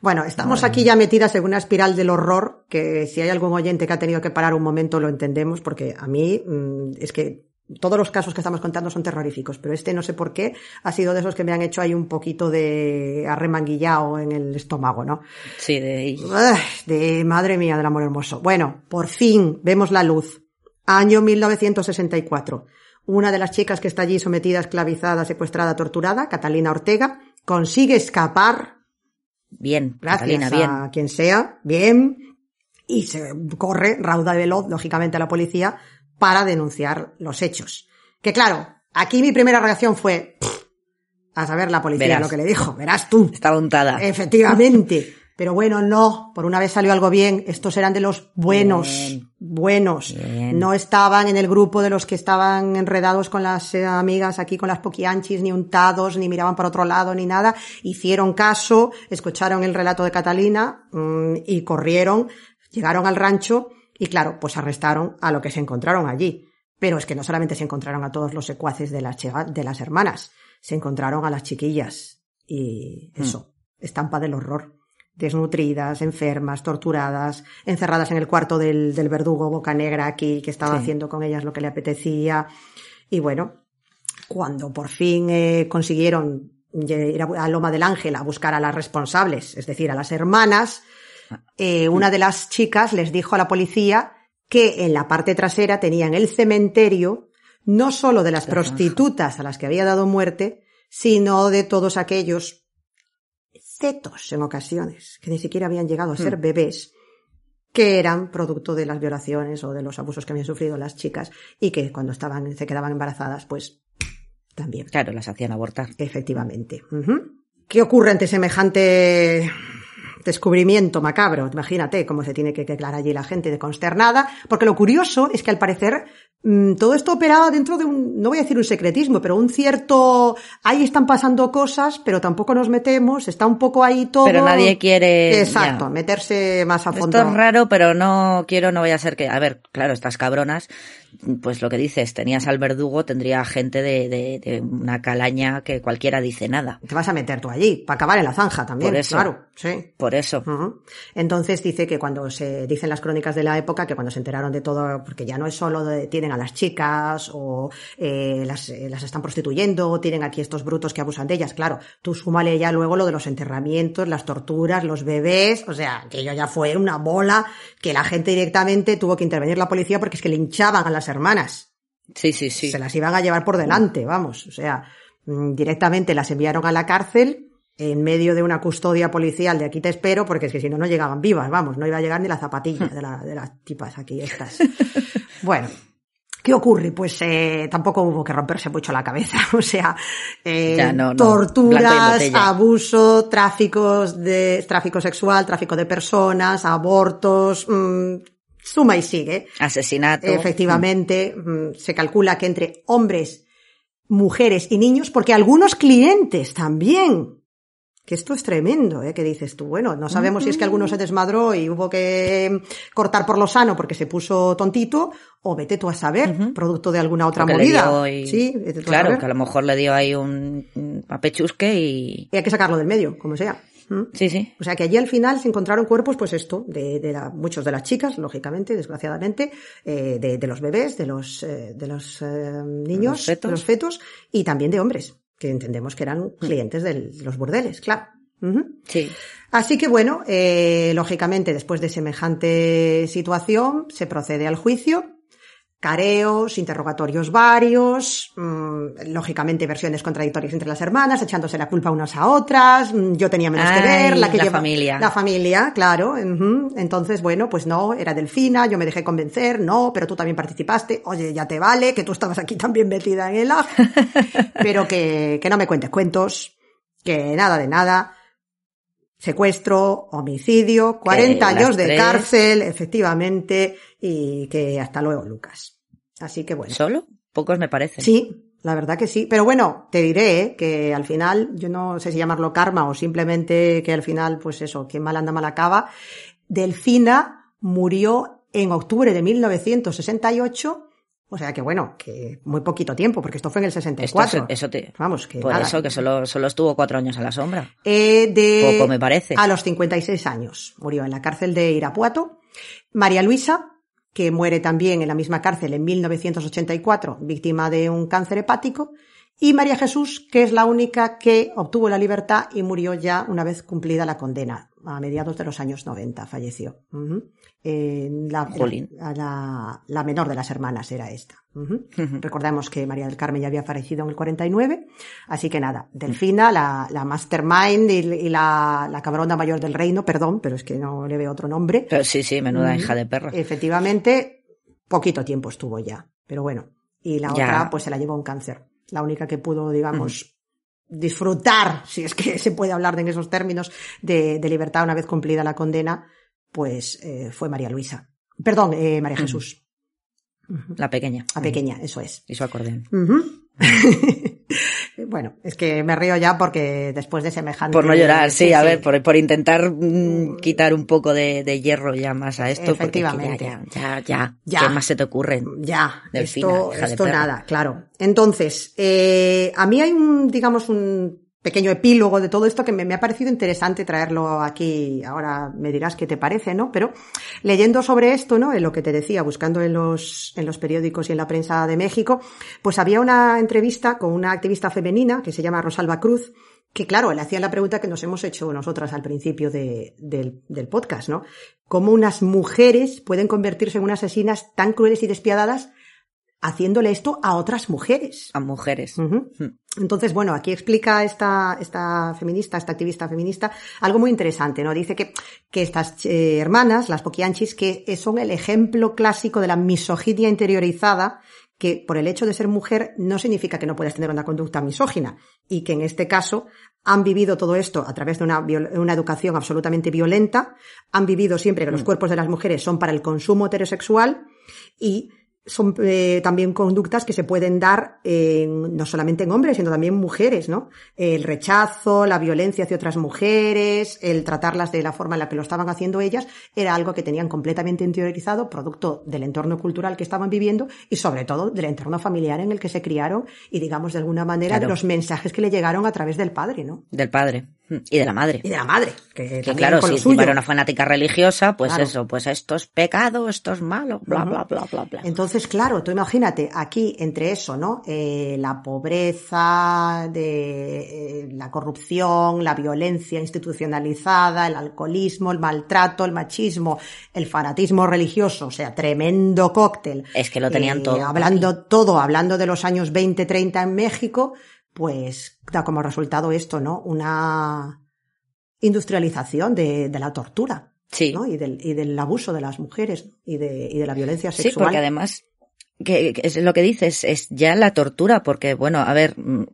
Speaker 3: Bueno, estamos aquí ya metidas en una espiral del horror que si hay algún oyente que ha tenido que parar un momento lo entendemos porque a mí mm, es que todos los casos que estamos contando son terroríficos, pero este no sé por qué ha sido de esos que me han hecho ahí un poquito de arremanguillado en el estómago, ¿no?
Speaker 2: Sí, de...
Speaker 3: De madre mía del amor hermoso. Bueno, por fin vemos la luz. Año 1964. Una de las chicas que está allí sometida, esclavizada, secuestrada, torturada, Catalina Ortega, consigue escapar
Speaker 2: Bien,
Speaker 3: gracias
Speaker 2: Catalina, bien.
Speaker 3: a quien sea, bien, y se corre rauda de veloz, lógicamente, a la policía para denunciar los hechos. Que claro, aquí mi primera reacción fue, "Pff, a saber la policía
Speaker 2: Verás.
Speaker 3: lo que le dijo, verás tú.
Speaker 2: Estaba untada.
Speaker 3: Efectivamente. Pero bueno, no, por una vez salió algo bien. Estos eran de los buenos,
Speaker 2: Bien.
Speaker 3: buenos.
Speaker 2: Bien.
Speaker 3: No estaban en el grupo de los que estaban enredados con las eh, amigas aquí, con las poquianchis, ni untados, ni miraban por otro lado, ni nada. Hicieron caso, escucharon el relato de Catalina mm, y corrieron, llegaron al rancho y claro, pues arrestaron a lo que se encontraron allí. Pero es que no solamente se encontraron a todos los secuaces de las, de las hermanas, se encontraron a las chiquillas. Y eso, estampa del horror. Desnutridas, enfermas, torturadas, encerradas en el cuarto del, del verdugo boca negra aquí, que estaba
Speaker 2: Sí.
Speaker 3: haciendo con ellas lo que le apetecía. Y bueno, cuando por fin eh, consiguieron ir a a Loma del Ángel a buscar a las responsables, es decir, a las hermanas, eh, una de las chicas les dijo a la policía que en la parte trasera tenían el cementerio no solo de las prostitutas a las que había dado muerte, sino de todos aquellos fetos en ocasiones, que ni siquiera habían llegado a ser
Speaker 2: Hmm.
Speaker 3: bebés, que eran producto de las violaciones o de los abusos que habían sufrido las chicas y que cuando estaban, se quedaban embarazadas, pues también.
Speaker 2: Claro, las hacían abortar.
Speaker 3: Efectivamente. ¿Qué ocurre ante semejante descubrimiento macabro. Imagínate cómo se tiene que quedar allí la gente de consternada, porque lo curioso es que al parecer mm, todo esto operaba dentro de un, no voy a decir un secretismo, pero un cierto, ahí están pasando cosas, pero tampoco nos metemos, está un poco ahí todo.
Speaker 2: Pero nadie quiere.
Speaker 3: Exacto,
Speaker 2: ya.
Speaker 3: meterse más a fondo.
Speaker 2: Esto es raro, pero no quiero, no voy a ser que. A ver, claro, estas cabronas, pues lo que dices, tenías al verdugo, tendría gente de, de, de una calaña que cualquiera dice nada.
Speaker 3: Te vas a meter tú allí, para acabar en la zanja también,
Speaker 2: Por eso.
Speaker 3: claro, sí.
Speaker 2: Por eso.
Speaker 3: Entonces dice que cuando se dicen las crónicas de la época, que cuando se enteraron de todo, porque ya no es solo de, tienen a las chicas o eh, las, eh, las están prostituyendo, o tienen aquí estos brutos que abusan de ellas, claro, tú súmale ya luego lo de los enterramientos, las torturas, los bebés, o sea, que ello ya fue una bola que la gente directamente tuvo que intervenir la policía porque es que linchaban a las hermanas
Speaker 2: Sí, sí, sí.
Speaker 3: se las iban a llevar por delante, vamos. O sea, mm, directamente las enviaron a la cárcel en medio de una custodia policial de aquí te espero, porque es que si no, no llegaban vivas, vamos, no iba a llegar ni la zapatilla de, la- de las tipas aquí estas. Bueno. ¿Qué ocurre? Pues eh, tampoco hubo que romperse mucho la cabeza. O sea, eh,
Speaker 2: no,
Speaker 3: torturas, abuso, tráficos de tráfico sexual, tráfico de personas, abortos, mm, suma y sigue.
Speaker 2: Asesinato.
Speaker 3: Efectivamente, mm, se calcula que entre hombres, mujeres y niños, porque algunos clientes también. Que esto es tremendo, ¿eh? Que dices tú, bueno, no sabemos si es que alguno se desmadró y hubo que mm, cortar por lo sano porque se puso tontito, o vete tú a saber, producto de alguna otra movida.
Speaker 2: y-
Speaker 3: Sí, vete tú a
Speaker 2: Claro,
Speaker 3: saber.
Speaker 2: que a lo mejor le dio ahí un, un apechusque y.
Speaker 3: Y hay que sacarlo del medio, como sea. ¿Mm?
Speaker 2: Sí, sí.
Speaker 3: O sea que allí al final se encontraron cuerpos, pues esto, de, de la- muchos de las chicas, lógicamente, desgraciadamente, eh, de, de los bebés, de los, eh, de los eh, niños,
Speaker 2: Los fetos.
Speaker 3: de los fetos, y también de hombres, que entendemos que eran clientes del- de los burdeles, claro.
Speaker 2: Sí.
Speaker 3: Así que bueno, eh, lógicamente después de semejante situación se procede al juicio, careos, interrogatorios varios, mm, lógicamente versiones contradictorias entre las hermanas, echándose la culpa unas a otras, mm, yo tenía menos que ver, la que
Speaker 2: la
Speaker 3: lleva
Speaker 2: familia.
Speaker 3: la familia, claro, entonces bueno, pues no, era Delfina, yo me dejé convencer, no, pero tú también participaste, oye, ya te vale, que tú estabas aquí también metida en el ajo, pero que, que no me cuentes cuentos, que nada de nada, secuestro, homicidio, 40
Speaker 2: las
Speaker 3: años de
Speaker 2: tres.
Speaker 3: cárcel, efectivamente, y que hasta luego, Lucas. Así que bueno.
Speaker 2: ¿Solo? Pocos me parecen.
Speaker 3: Sí, la verdad que sí. Pero bueno, te diré ¿eh? que al final, yo no sé si llamarlo karma o simplemente que al final, pues eso, quien mal anda mal acaba. Delfina murió en octubre de 1968. O sea que bueno, que muy poquito tiempo, porque esto fue en el
Speaker 2: Esto
Speaker 3: 64.
Speaker 2: es- eso te.
Speaker 3: Vamos, que
Speaker 2: Por
Speaker 3: nada.
Speaker 2: eso, que solo, solo estuvo cuatro años a la sombra.
Speaker 3: Eh, de,
Speaker 2: Poco me parece.
Speaker 3: A los 56 años. Murió en la cárcel de Irapuato. María Luisa, que muere también en la misma cárcel en 1984, víctima de un cáncer hepático. Y María Jesús, que es la única que obtuvo la libertad y murió ya una vez cumplida la condena. A mediados de los años 90 falleció. Eh, la, la, la- la menor de las hermanas era esta. Ujú. Recordamos que María del Carmen ya había fallecido en el 49, así que nada, Delfina, la, la mastermind y, y la, la cabrona mayor del reino, perdón, pero es que no le veo otro nombre.
Speaker 2: Pero sí, sí, menuda
Speaker 3: Mm.
Speaker 2: hija de perra.
Speaker 3: Efectivamente, poquito tiempo estuvo ya, pero bueno. Y la
Speaker 2: Ya.
Speaker 3: otra, pues se la llevó un cáncer. La única que pudo, digamos, disfrutar, si es que se puede hablar en esos términos, de, de libertad una vez cumplida la condena, pues eh, fue María Luisa. Perdón, eh, María. Jesús.
Speaker 2: La pequeña.
Speaker 3: La pequeña, eso es.
Speaker 2: Y su acordeón.
Speaker 3: Ujú. bueno, es que me río ya porque después de semejante...
Speaker 2: Por no llorar, sí, a ver, por, por intentar mm, quitar un poco de, de hierro ya más a esto.
Speaker 3: Efectivamente.
Speaker 2: Ya, ya, ya, ya. ¿Qué más se te ocurre?
Speaker 3: Ya,
Speaker 2: Delfina,
Speaker 3: esto,
Speaker 2: de
Speaker 3: esto
Speaker 2: perra.
Speaker 3: nada, claro. Entonces, eh, a mí hay un, digamos, un pequeño epílogo de todo esto que me, me ha parecido interesante traerlo aquí. Ahora me dirás qué te parece, ¿no? Pero leyendo sobre esto, ¿no? En lo que te decía, buscando en los, en los periódicos y en la prensa de México, pues había una entrevista con una activista femenina que se llama Rosalba Cruz, que claro, le hacía la pregunta que nos hemos hecho nosotras al principio de- del, del podcast, ¿no? Cómo unas mujeres pueden convertirse en unas asesinas tan crueles y despiadadas haciéndole esto a otras mujeres.
Speaker 2: A mujeres.
Speaker 3: Entonces, bueno, aquí explica esta, esta feminista, esta activista feminista, algo muy interesante, ¿no? Dice que, que estas eh, hermanas, las poquianchis, que son el ejemplo clásico de la misoginia interiorizada que por el hecho de ser mujer no significa que no puedas tener una conducta misógina y que en este caso han vivido todo esto a través de una, una educación absolutamente violenta, han vivido siempre que los cuerpos de las mujeres son para el consumo heterosexual y son eh, también conductas que se pueden dar en, no solamente en hombres, sino también en mujeres, ¿no? El rechazo, la violencia hacia otras mujeres, el tratarlas de la forma en la que lo estaban haciendo ellas, era algo que tenían completamente interiorizado, producto del entorno cultural que estaban viviendo y sobre todo del entorno familiar en el que se criaron y digamos de alguna manera
Speaker 2: Claro.
Speaker 3: los mensajes que le llegaron a través del padre, ¿no?
Speaker 2: Del padre. Y de la madre.
Speaker 3: Y de la madre, que,
Speaker 2: Que claro, si encima era una fanática religiosa, pues
Speaker 3: Claro.
Speaker 2: eso, pues esto es pecado, esto es malo, bla,
Speaker 3: Ujú.
Speaker 2: bla, bla, bla, bla.
Speaker 3: Entonces, claro, tú imagínate aquí entre eso, ¿no? Eh, la pobreza, de eh, la corrupción, la violencia institucionalizada, el alcoholismo, el maltrato, el machismo, el fanatismo religioso, o sea, tremendo cóctel.
Speaker 2: Es que lo tenían
Speaker 3: Eh,
Speaker 2: todo.
Speaker 3: Hablando todo, hablando de los años 20, 30 en México, pues da como resultado esto, ¿no? Una industrialización de, de la tortura.
Speaker 2: Sí.
Speaker 3: ¿no? Y, del, y del abuso de las mujeres y de, y de la violencia
Speaker 2: Sí,
Speaker 3: sexual.
Speaker 2: porque además, que, que es lo que dices, es ya la tortura, porque bueno, a ver, mm,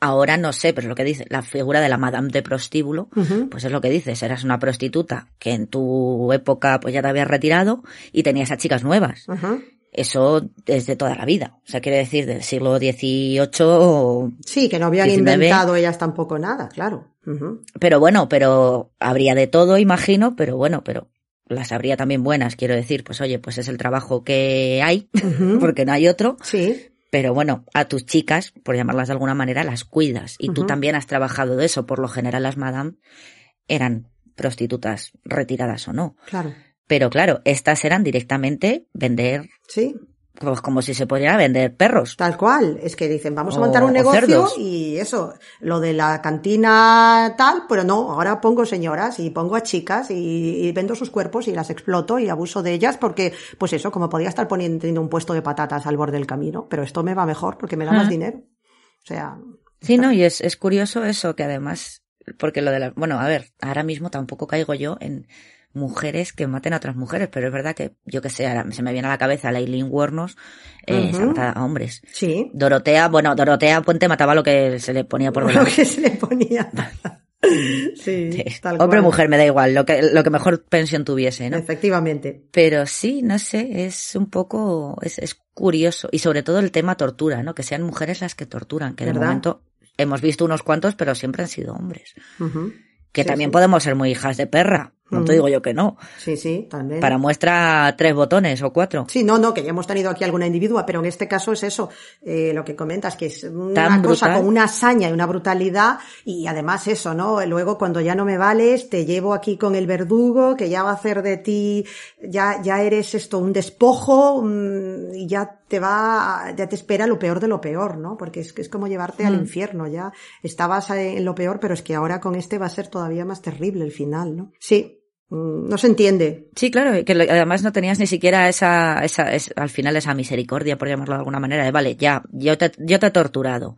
Speaker 2: ahora no sé, pero es lo que dice, la figura de la madame de prostíbulo, pues es lo que dices, eras una prostituta que en tu época pues ya te habías retirado y tenías a chicas nuevas. Eso es de toda la vida. O sea, quiere decir del siglo XVIII,
Speaker 3: Sí, que no habían
Speaker 2: 19.
Speaker 3: inventado ellas tampoco nada, claro.
Speaker 2: Pero bueno, pero habría de todo, imagino, pero bueno, pero las habría también buenas, quiero decir, pues oye, pues es el trabajo que hay, porque no hay otro.
Speaker 3: Sí,
Speaker 2: Pero bueno, a tus chicas, por llamarlas de alguna manera, las cuidas. Y tú también has trabajado de eso. Por lo general, las madame eran prostitutas retiradas o no.
Speaker 3: claro.
Speaker 2: Pero claro, estas eran directamente vender,
Speaker 3: Sí,
Speaker 2: pues como si se pudiera vender perros.
Speaker 3: tal cual. Es que dicen, vamos a montar un negocio y eso, lo de la cantina tal, pero no, ahora pongo señoras y pongo a chicas y, y vendo sus cuerpos y las exploto y abuso de ellas porque, pues eso, como podría estar poniendo un puesto de patatas al borde del camino, pero esto me va mejor porque me da más dinero. O sea,
Speaker 2: Sí, no, y es, es curioso eso, que además, porque lo de la, bueno, a ver, ahora mismo tampoco caigo yo en mujeres que maten a otras mujeres, pero es verdad que, yo que sé, ahora se me viene a la cabeza Lailin Wuornos, eh, se
Speaker 3: Ujú.
Speaker 2: mata a hombres.
Speaker 3: sí.
Speaker 2: Dorotea, bueno, Dorotea Puente mataba lo que se le ponía por
Speaker 3: Lo que se le ponía. sí,
Speaker 2: Sí.
Speaker 3: tal
Speaker 2: Hombre o
Speaker 3: cual.
Speaker 2: mujer, me da igual, lo que, lo que mejor pensión tuviese, ¿no?
Speaker 3: Efectivamente.
Speaker 2: Pero sí, no sé, es un poco, es, es curioso. Y sobre todo el tema tortura, ¿no? Que sean mujeres las que torturan, que de momento hemos visto unos cuantos, pero siempre han sido hombres.
Speaker 3: Ujú.
Speaker 2: Que
Speaker 3: Sí,
Speaker 2: también
Speaker 3: sí.
Speaker 2: podemos ser muy hijas de perra. No te
Speaker 3: Ujú.
Speaker 2: digo yo que no.
Speaker 3: Sí, sí, también.
Speaker 2: Para muestra tres botones o cuatro.
Speaker 3: Sí, no, no, que ya hemos tenido aquí alguna individua, pero en este caso es eso, eh, lo que comentas, que es una
Speaker 2: Tan
Speaker 3: cosa
Speaker 2: brutal.
Speaker 3: con una hazaña y una brutalidad, y además eso, ¿no? Luego cuando ya no me vales, te llevo aquí con el verdugo, que ya va a hacer de ti, ya, ya eres esto, un despojo, mm, y ya te va, ya te espera lo peor de lo peor, ¿no? Porque es que es como llevarte al
Speaker 2: Mm.
Speaker 3: infierno, ya estabas en lo peor, pero es que ahora con este va a ser todavía más terrible el final, ¿no? Sí, mm, no se entiende.
Speaker 2: Sí, claro, que además no tenías ni siquiera esa, esa, es- al final esa misericordia, por llamarlo de alguna manera, de vale, ya, yo te, yo te he torturado,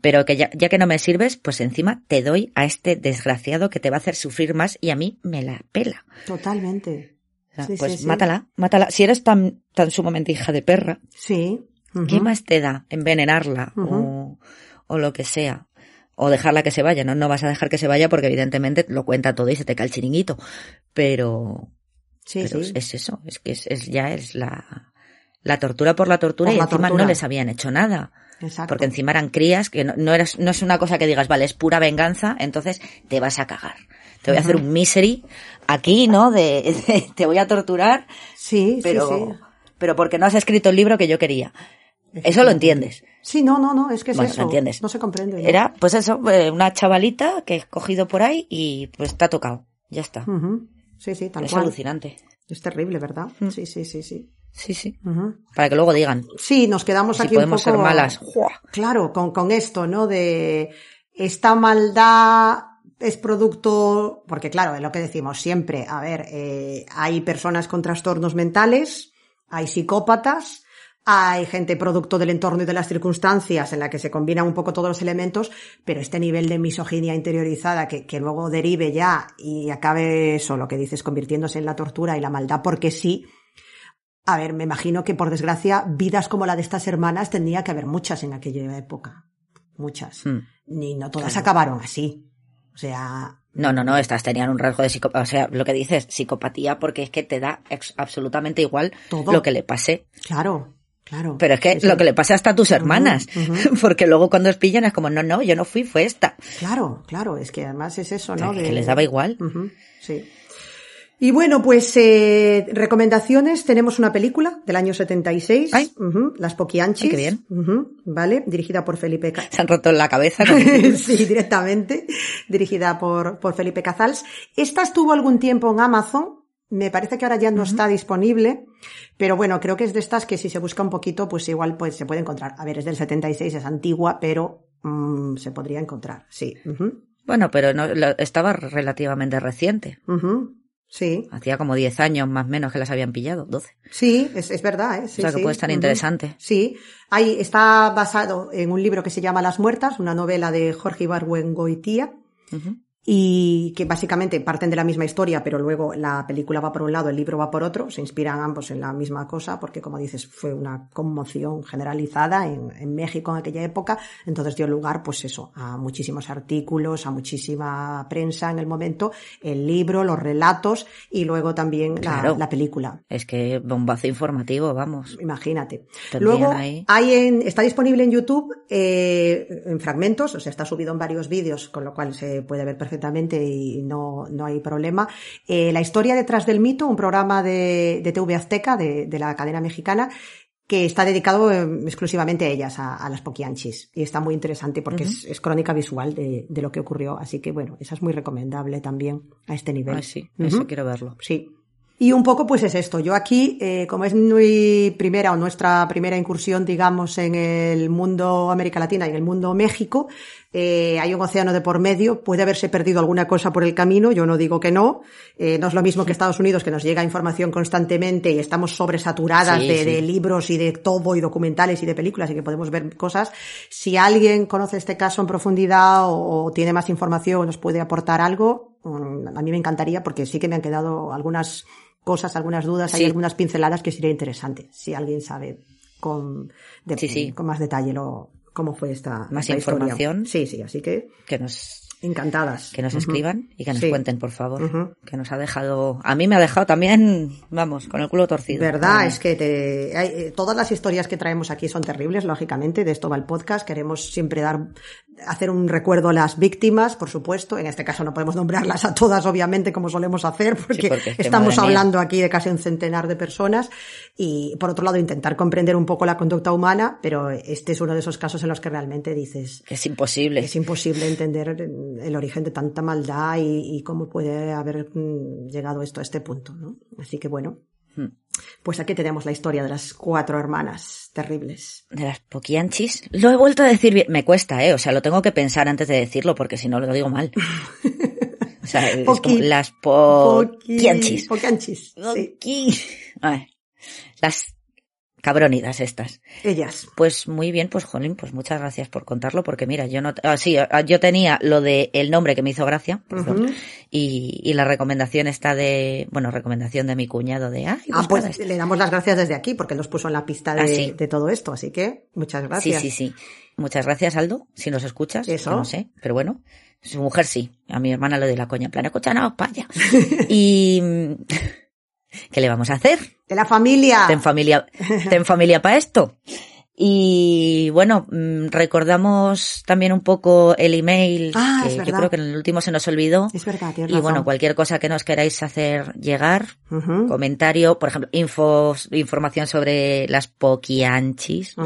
Speaker 2: pero que ya, ya que no me sirves, pues encima te doy a este desgraciado que te va a hacer sufrir más y a mí me la pela.
Speaker 3: Totalmente.
Speaker 2: O sea,
Speaker 3: Sí,
Speaker 2: pues
Speaker 3: sí, sí.
Speaker 2: mátala, mátala. Si eres tan, tan sumamente hija de perra,
Speaker 3: Sí.
Speaker 2: ¿qué más te da envenenarla o, o lo que sea? O dejarla que se vaya, ¿no? No vas a dejar que se vaya porque evidentemente lo cuenta todo y se te cae el chiringuito. Pero,
Speaker 3: Sí,
Speaker 2: pero
Speaker 3: sí.
Speaker 2: es eso, es que es, es- ya es la, la tortura por la tortura
Speaker 3: Por
Speaker 2: y
Speaker 3: la
Speaker 2: encima
Speaker 3: tortura.
Speaker 2: no les habían hecho nada.
Speaker 3: Exacto.
Speaker 2: Porque encima eran crías que no, no, eras, no es una cosa que digas, vale, es pura venganza, entonces te vas a cagar. Te voy a hacer un misery aquí, ¿no? De, de- te voy a torturar,
Speaker 3: sí,
Speaker 2: pero,
Speaker 3: sí, sí.
Speaker 2: pero porque no has escrito el libro que yo quería. Eso lo entiendes.
Speaker 3: Sí, no, no, no, es que es
Speaker 2: Bueno,
Speaker 3: eso.
Speaker 2: lo entiendes.
Speaker 3: No se comprende. ¿no?
Speaker 2: Era, pues eso, eh, una chavalita que he cogido por ahí y pues ha tocado. Ya está.
Speaker 3: Sí, sí, tal
Speaker 2: es
Speaker 3: cual.
Speaker 2: alucinante.
Speaker 3: Es terrible, ¿verdad?
Speaker 2: Mm.
Speaker 3: Sí, sí, sí, sí.
Speaker 2: Sí, sí. Para que luego digan,
Speaker 3: Sí, nos quedamos
Speaker 2: si
Speaker 3: aquí un
Speaker 2: podemos
Speaker 3: poco.
Speaker 2: ser malas.
Speaker 3: Claro, con, con esto, ¿no? De esta maldad es producto, porque claro, es lo que decimos siempre, a ver, eh, hay personas con trastornos mentales, hay psicópatas, hay gente producto del entorno y de las circunstancias en la que se combinan un poco todos los elementos, pero este nivel de misoginia interiorizada que, que luego derive ya y acabe eso, lo que dices, convirtiéndose en la tortura y la maldad porque sí, A ver, me imagino que por desgracia, vidas como la de estas hermanas tendría que haber muchas en aquella época. Muchas.
Speaker 2: Hmm.
Speaker 3: Ni no todas acabaron así. O sea,
Speaker 2: No, no, no, estas tenían un rasgo de psicopatía. O sea, lo que dices, psicopatía, porque es que te da absolutamente igual
Speaker 3: Todo.
Speaker 2: lo que le pase.
Speaker 3: claro, claro.
Speaker 2: Pero es que
Speaker 3: Sí,
Speaker 2: lo que le pase hasta a tus hermanas. Porque luego cuando os pillan es como, no, no, yo no fui, fue esta.
Speaker 3: Claro, claro, es que además es eso, ¿no?
Speaker 2: que
Speaker 3: De-
Speaker 2: les daba igual.
Speaker 3: Sí. Y bueno, pues eh, recomendaciones. Tenemos una película del año 76,
Speaker 2: Ay.
Speaker 3: ujú, Las Poquianchis.
Speaker 2: Ay, qué bien.
Speaker 3: Vale, dirigida por Felipe Ca-
Speaker 2: Se han roto en la cabeza.
Speaker 3: sí, directamente, dirigida por, por Felipe Cazals. Esta estuvo algún tiempo en Amazon. Me parece que ahora ya no está disponible, pero bueno, creo que es de estas que si se busca un poquito, pues igual pues se puede encontrar. A ver, es del 76, es antigua, pero mm, se podría encontrar, sí.
Speaker 2: Bueno, pero no, lo- estaba relativamente reciente.
Speaker 3: Sí,
Speaker 2: Hacía como 10 años más o menos que las habían pillado, 12.
Speaker 3: sí, es, es verdad, ¿eh? Sí,
Speaker 2: o sea que
Speaker 3: sí,
Speaker 2: puede estar interesante.
Speaker 3: Sí, ahí está basado en un libro que se llama Las Muertas, una novela de Jorge Ibargüengoitía.
Speaker 2: Ujú.
Speaker 3: Y que básicamente parten de la misma historia, pero luego la película va por un lado, el libro va por otro, se inspiran ambos en la misma cosa, porque como dices, fue una conmoción generalizada en, en México en aquella época, entonces dio lugar, pues eso, a muchísimos artículos, a muchísima prensa en el momento, el libro, los relatos y luego también la,
Speaker 2: Claro.
Speaker 3: la película.
Speaker 2: Es que bombazo informativo, vamos.
Speaker 3: Imagínate. Luego
Speaker 2: ahí.
Speaker 3: hay en, está disponible en YouTube eh, en fragmentos, o sea, está subido en varios vídeos, con lo cual se puede ver perfectamente y no, no hay problema. Eh, la historia detrás del mito, un programa de, de TV Azteca, de, de la cadena mexicana, que está dedicado eh, exclusivamente a ellas, a, a las poquianchis. Y está muy interesante porque es, es crónica visual de, de lo que ocurrió. Así que bueno, esa es muy recomendable también a este nivel.
Speaker 2: Ay, sí, eso quiero verlo.
Speaker 3: Sí. Y un poco pues es esto. Yo aquí, eh, como es mi primera o nuestra primera incursión, digamos, en el mundo América Latina y en el mundo México, eh, hay un océano de por medio, puede haberse perdido alguna cosa por el camino, yo no digo que no. Eh, no es lo mismo que Estados Unidos, que nos llega información constantemente y estamos sobresaturadas
Speaker 2: Sí,
Speaker 3: de,
Speaker 2: sí.
Speaker 3: de libros y de todo, y documentales y de películas, y que podemos ver cosas. Si alguien conoce este caso en profundidad o, o tiene más información o nos puede aportar algo, mm, a mí me encantaría porque sí que me han quedado algunas cosas, algunas dudas, hay
Speaker 2: Sí.
Speaker 3: algunas pinceladas que sería interesante. Si alguien sabe con, de-
Speaker 2: Sí, sí.
Speaker 3: con más detalle lo, cómo fue esta,
Speaker 2: Más
Speaker 3: esta historia.
Speaker 2: información.
Speaker 3: Sí, sí, así que
Speaker 2: Que nos,
Speaker 3: encantadas.
Speaker 2: que nos escriban y que nos
Speaker 3: Sí.
Speaker 2: cuenten, por favor. Que nos ha dejado, a mí me ha dejado también, vamos, con el culo torcido.
Speaker 3: Verdad, es que te- hay- eh, todas las historias que traemos aquí son terribles, lógicamente, de esto va el podcast. Queremos siempre dar, hacer un recuerdo a las víctimas, por supuesto. En este caso no podemos nombrarlas a todas, obviamente, como solemos hacer, porque,
Speaker 2: porque es que,
Speaker 3: estamos
Speaker 2: mía.
Speaker 3: hablando aquí de casi un centenar de personas. Y por otro lado, intentar comprender un poco la conducta humana, pero este es uno de esos casos en los que realmente dices,
Speaker 2: Que es imposible.
Speaker 3: es imposible entender el origen de tanta maldad y, y cómo puede haber mm, llegado esto a este punto, ¿no? Así que bueno,
Speaker 2: Hmm.
Speaker 3: pues aquí tenemos la historia de las cuatro hermanas terribles.
Speaker 2: De las poquianchis. Lo he vuelto a decir bien. Me cuesta, ¿eh? O sea, lo tengo que pensar antes de decirlo porque si no lo digo mal. O sea, es como
Speaker 3: Poqui-
Speaker 2: las
Speaker 3: Poqui-
Speaker 2: poquianchis.
Speaker 3: Poquianchis, sí.
Speaker 2: Poqui- Las cabronidas estas.
Speaker 3: Ellas.
Speaker 2: Pues muy bien, pues Jolín, pues muchas gracias por contarlo, porque mira, yo no, ah, sí, ah, yo tenía lo de el nombre que me hizo gracia, perdón, y, y la recomendación está de, bueno, recomendación de mi cuñado de, ah,
Speaker 3: Ah, pues le damos las gracias desde aquí porque nos puso en la pista de,
Speaker 2: Ah, sí.
Speaker 3: de todo esto, así que muchas
Speaker 2: sí,
Speaker 3: gracias.
Speaker 2: sí, sí. Muchas gracias, Aldo, si nos escuchas.
Speaker 3: Eso.
Speaker 2: No sé, pero bueno, su mujer sí. A mi hermana le doy la coña, en plan, escucha, no, paya. y, ¿qué le vamos a hacer?
Speaker 3: De la familia.
Speaker 2: ten familia, ten familia para esto. Y bueno, mm, recordamos también un poco el email,
Speaker 3: Ah,
Speaker 2: que
Speaker 3: es
Speaker 2: yo creo que en el último se nos olvidó.
Speaker 3: Es verdad,
Speaker 2: Y
Speaker 3: razón.
Speaker 2: bueno, cualquier cosa que nos queráis hacer llegar, comentario, por ejemplo, infos, información sobre las poquianchis,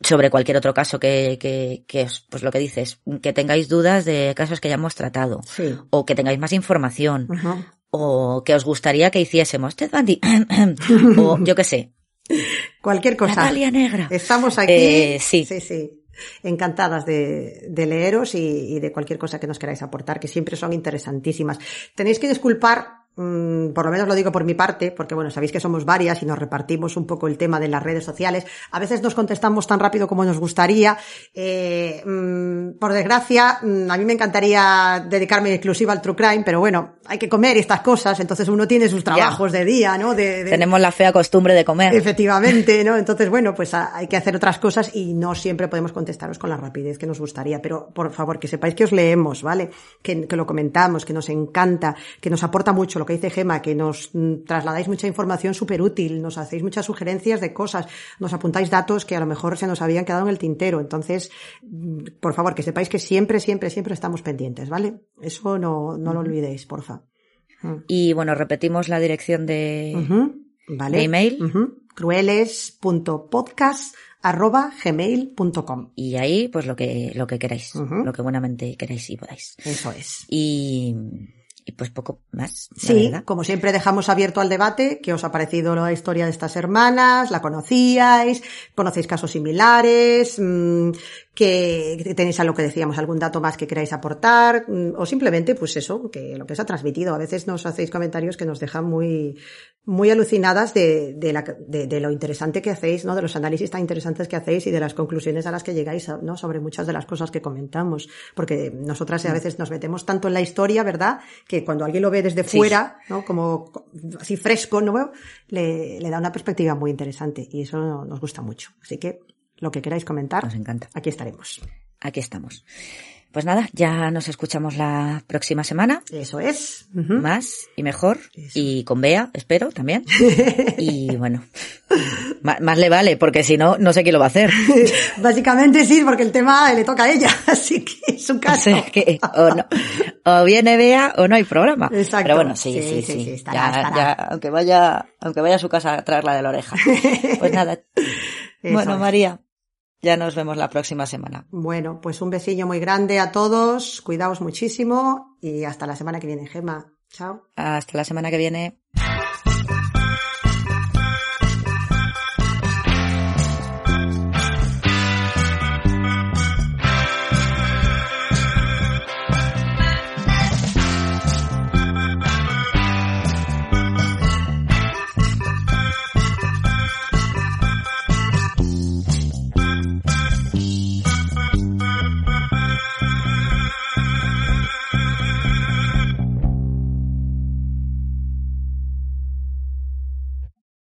Speaker 2: sobre cualquier otro caso que, que, que os- pues lo que dices, que tengáis dudas de casos que ya hemos tratado,
Speaker 3: Sí.
Speaker 2: o que tengáis más información. O que os gustaría que hiciésemos Ted Bundy, o yo qué sé,
Speaker 3: Cualquier cosa.
Speaker 2: Natalia Negra.
Speaker 3: Estamos aquí.
Speaker 2: Eh, sí.
Speaker 3: Sí, sí. Encantadas de, de leeros y, y de cualquier cosa que nos queráis aportar, que siempre son interesantísimas. Tenéis que disculpar, por lo menos lo digo por mi parte, porque bueno, sabéis que somos varias y nos repartimos un poco el tema de las redes sociales. A veces nos contestamos tan rápido como nos gustaría. Eh, mm, por desgracia, mm, a mí me encantaría dedicarme exclusiva al True Crime, pero bueno, hay que comer estas cosas, entonces uno tiene sus trabajos de día, ¿no? De, de-
Speaker 2: Tenemos la fea costumbre de comer.
Speaker 3: Efectivamente, ¿no? Entonces, bueno, pues hay que hacer otras cosas y no siempre podemos contestaros con la rapidez que nos gustaría. Pero, por favor, que sepáis que os leemos, ¿vale? Que, que lo comentamos, que nos encanta, que nos aporta mucho lo que dice Gema, que nos mm, trasladáis mucha información súper útil, nos hacéis muchas sugerencias de cosas, nos apuntáis datos que a lo mejor se nos habían quedado en el tintero. Entonces, mm, por favor, que sepáis que siempre, siempre, siempre estamos pendientes, ¿vale? Eso no, no lo olvidéis, porfa.
Speaker 2: Y bueno, repetimos la dirección de...
Speaker 3: Ujú, ¿Vale?
Speaker 2: ¿De email?
Speaker 3: Ujú. crueles.podcast.gmail.com
Speaker 2: Y ahí, pues lo que, lo que queráis, lo que buenamente queráis y podáis.
Speaker 3: Eso es.
Speaker 2: Y, y pues poco más.
Speaker 3: Sí,
Speaker 2: verdad.
Speaker 3: como siempre dejamos abierto al debate, ¿qué os ha parecido la historia de estas hermanas? ¿La conocíais? ¿Conocéis casos similares? Mm, ¿Que tenéis algo que decíamos, algún dato más que queráis aportar? Mm, O simplemente, pues eso, que lo que os ha transmitido. A veces nos hacéis comentarios que nos dejan muy, muy alucinadas de, de, la- de- de lo interesante que hacéis, ¿no? De los análisis tan interesantes que hacéis y de las conclusiones a las que llegáis, ¿no? Sobre muchas de las cosas que comentamos. Porque nosotras a veces nos metemos tanto en la historia, ¿verdad? Que cuando alguien lo ve desde
Speaker 2: Sí.
Speaker 3: fuera, ¿no? Como así fresco, ¿no? Le, le da una perspectiva muy interesante y eso nos gusta mucho. Así que lo que queráis comentar,
Speaker 2: Nos encanta.
Speaker 3: aquí estaremos.
Speaker 2: Aquí estamos. Pues nada, ya nos escuchamos la próxima semana.
Speaker 3: Eso es.
Speaker 2: Más y mejor.
Speaker 3: Eso.
Speaker 2: Y con Bea, espero también. Y bueno, más le vale, porque si no, no sé quién lo va a hacer.
Speaker 3: Básicamente sí, porque el tema le toca a ella, así que es su
Speaker 2: O
Speaker 3: caso.
Speaker 2: sea que o, no, o viene Bea o no hay programa.
Speaker 3: Exacto.
Speaker 2: Pero bueno, sí,
Speaker 3: Sí,
Speaker 2: sí,
Speaker 3: sí,
Speaker 2: sí.
Speaker 3: sí, estará,
Speaker 2: ya,
Speaker 3: estará.
Speaker 2: ya, aunque vaya, aunque vaya a su casa a traerla de la oreja. Pues nada.
Speaker 3: Eso
Speaker 2: bueno,
Speaker 3: es.
Speaker 2: María, ya nos vemos la próxima semana.
Speaker 3: Bueno, pues un besillo muy grande a todos, cuidaos muchísimo y hasta la semana que viene, Gema. Chao.
Speaker 2: Hasta la semana que viene.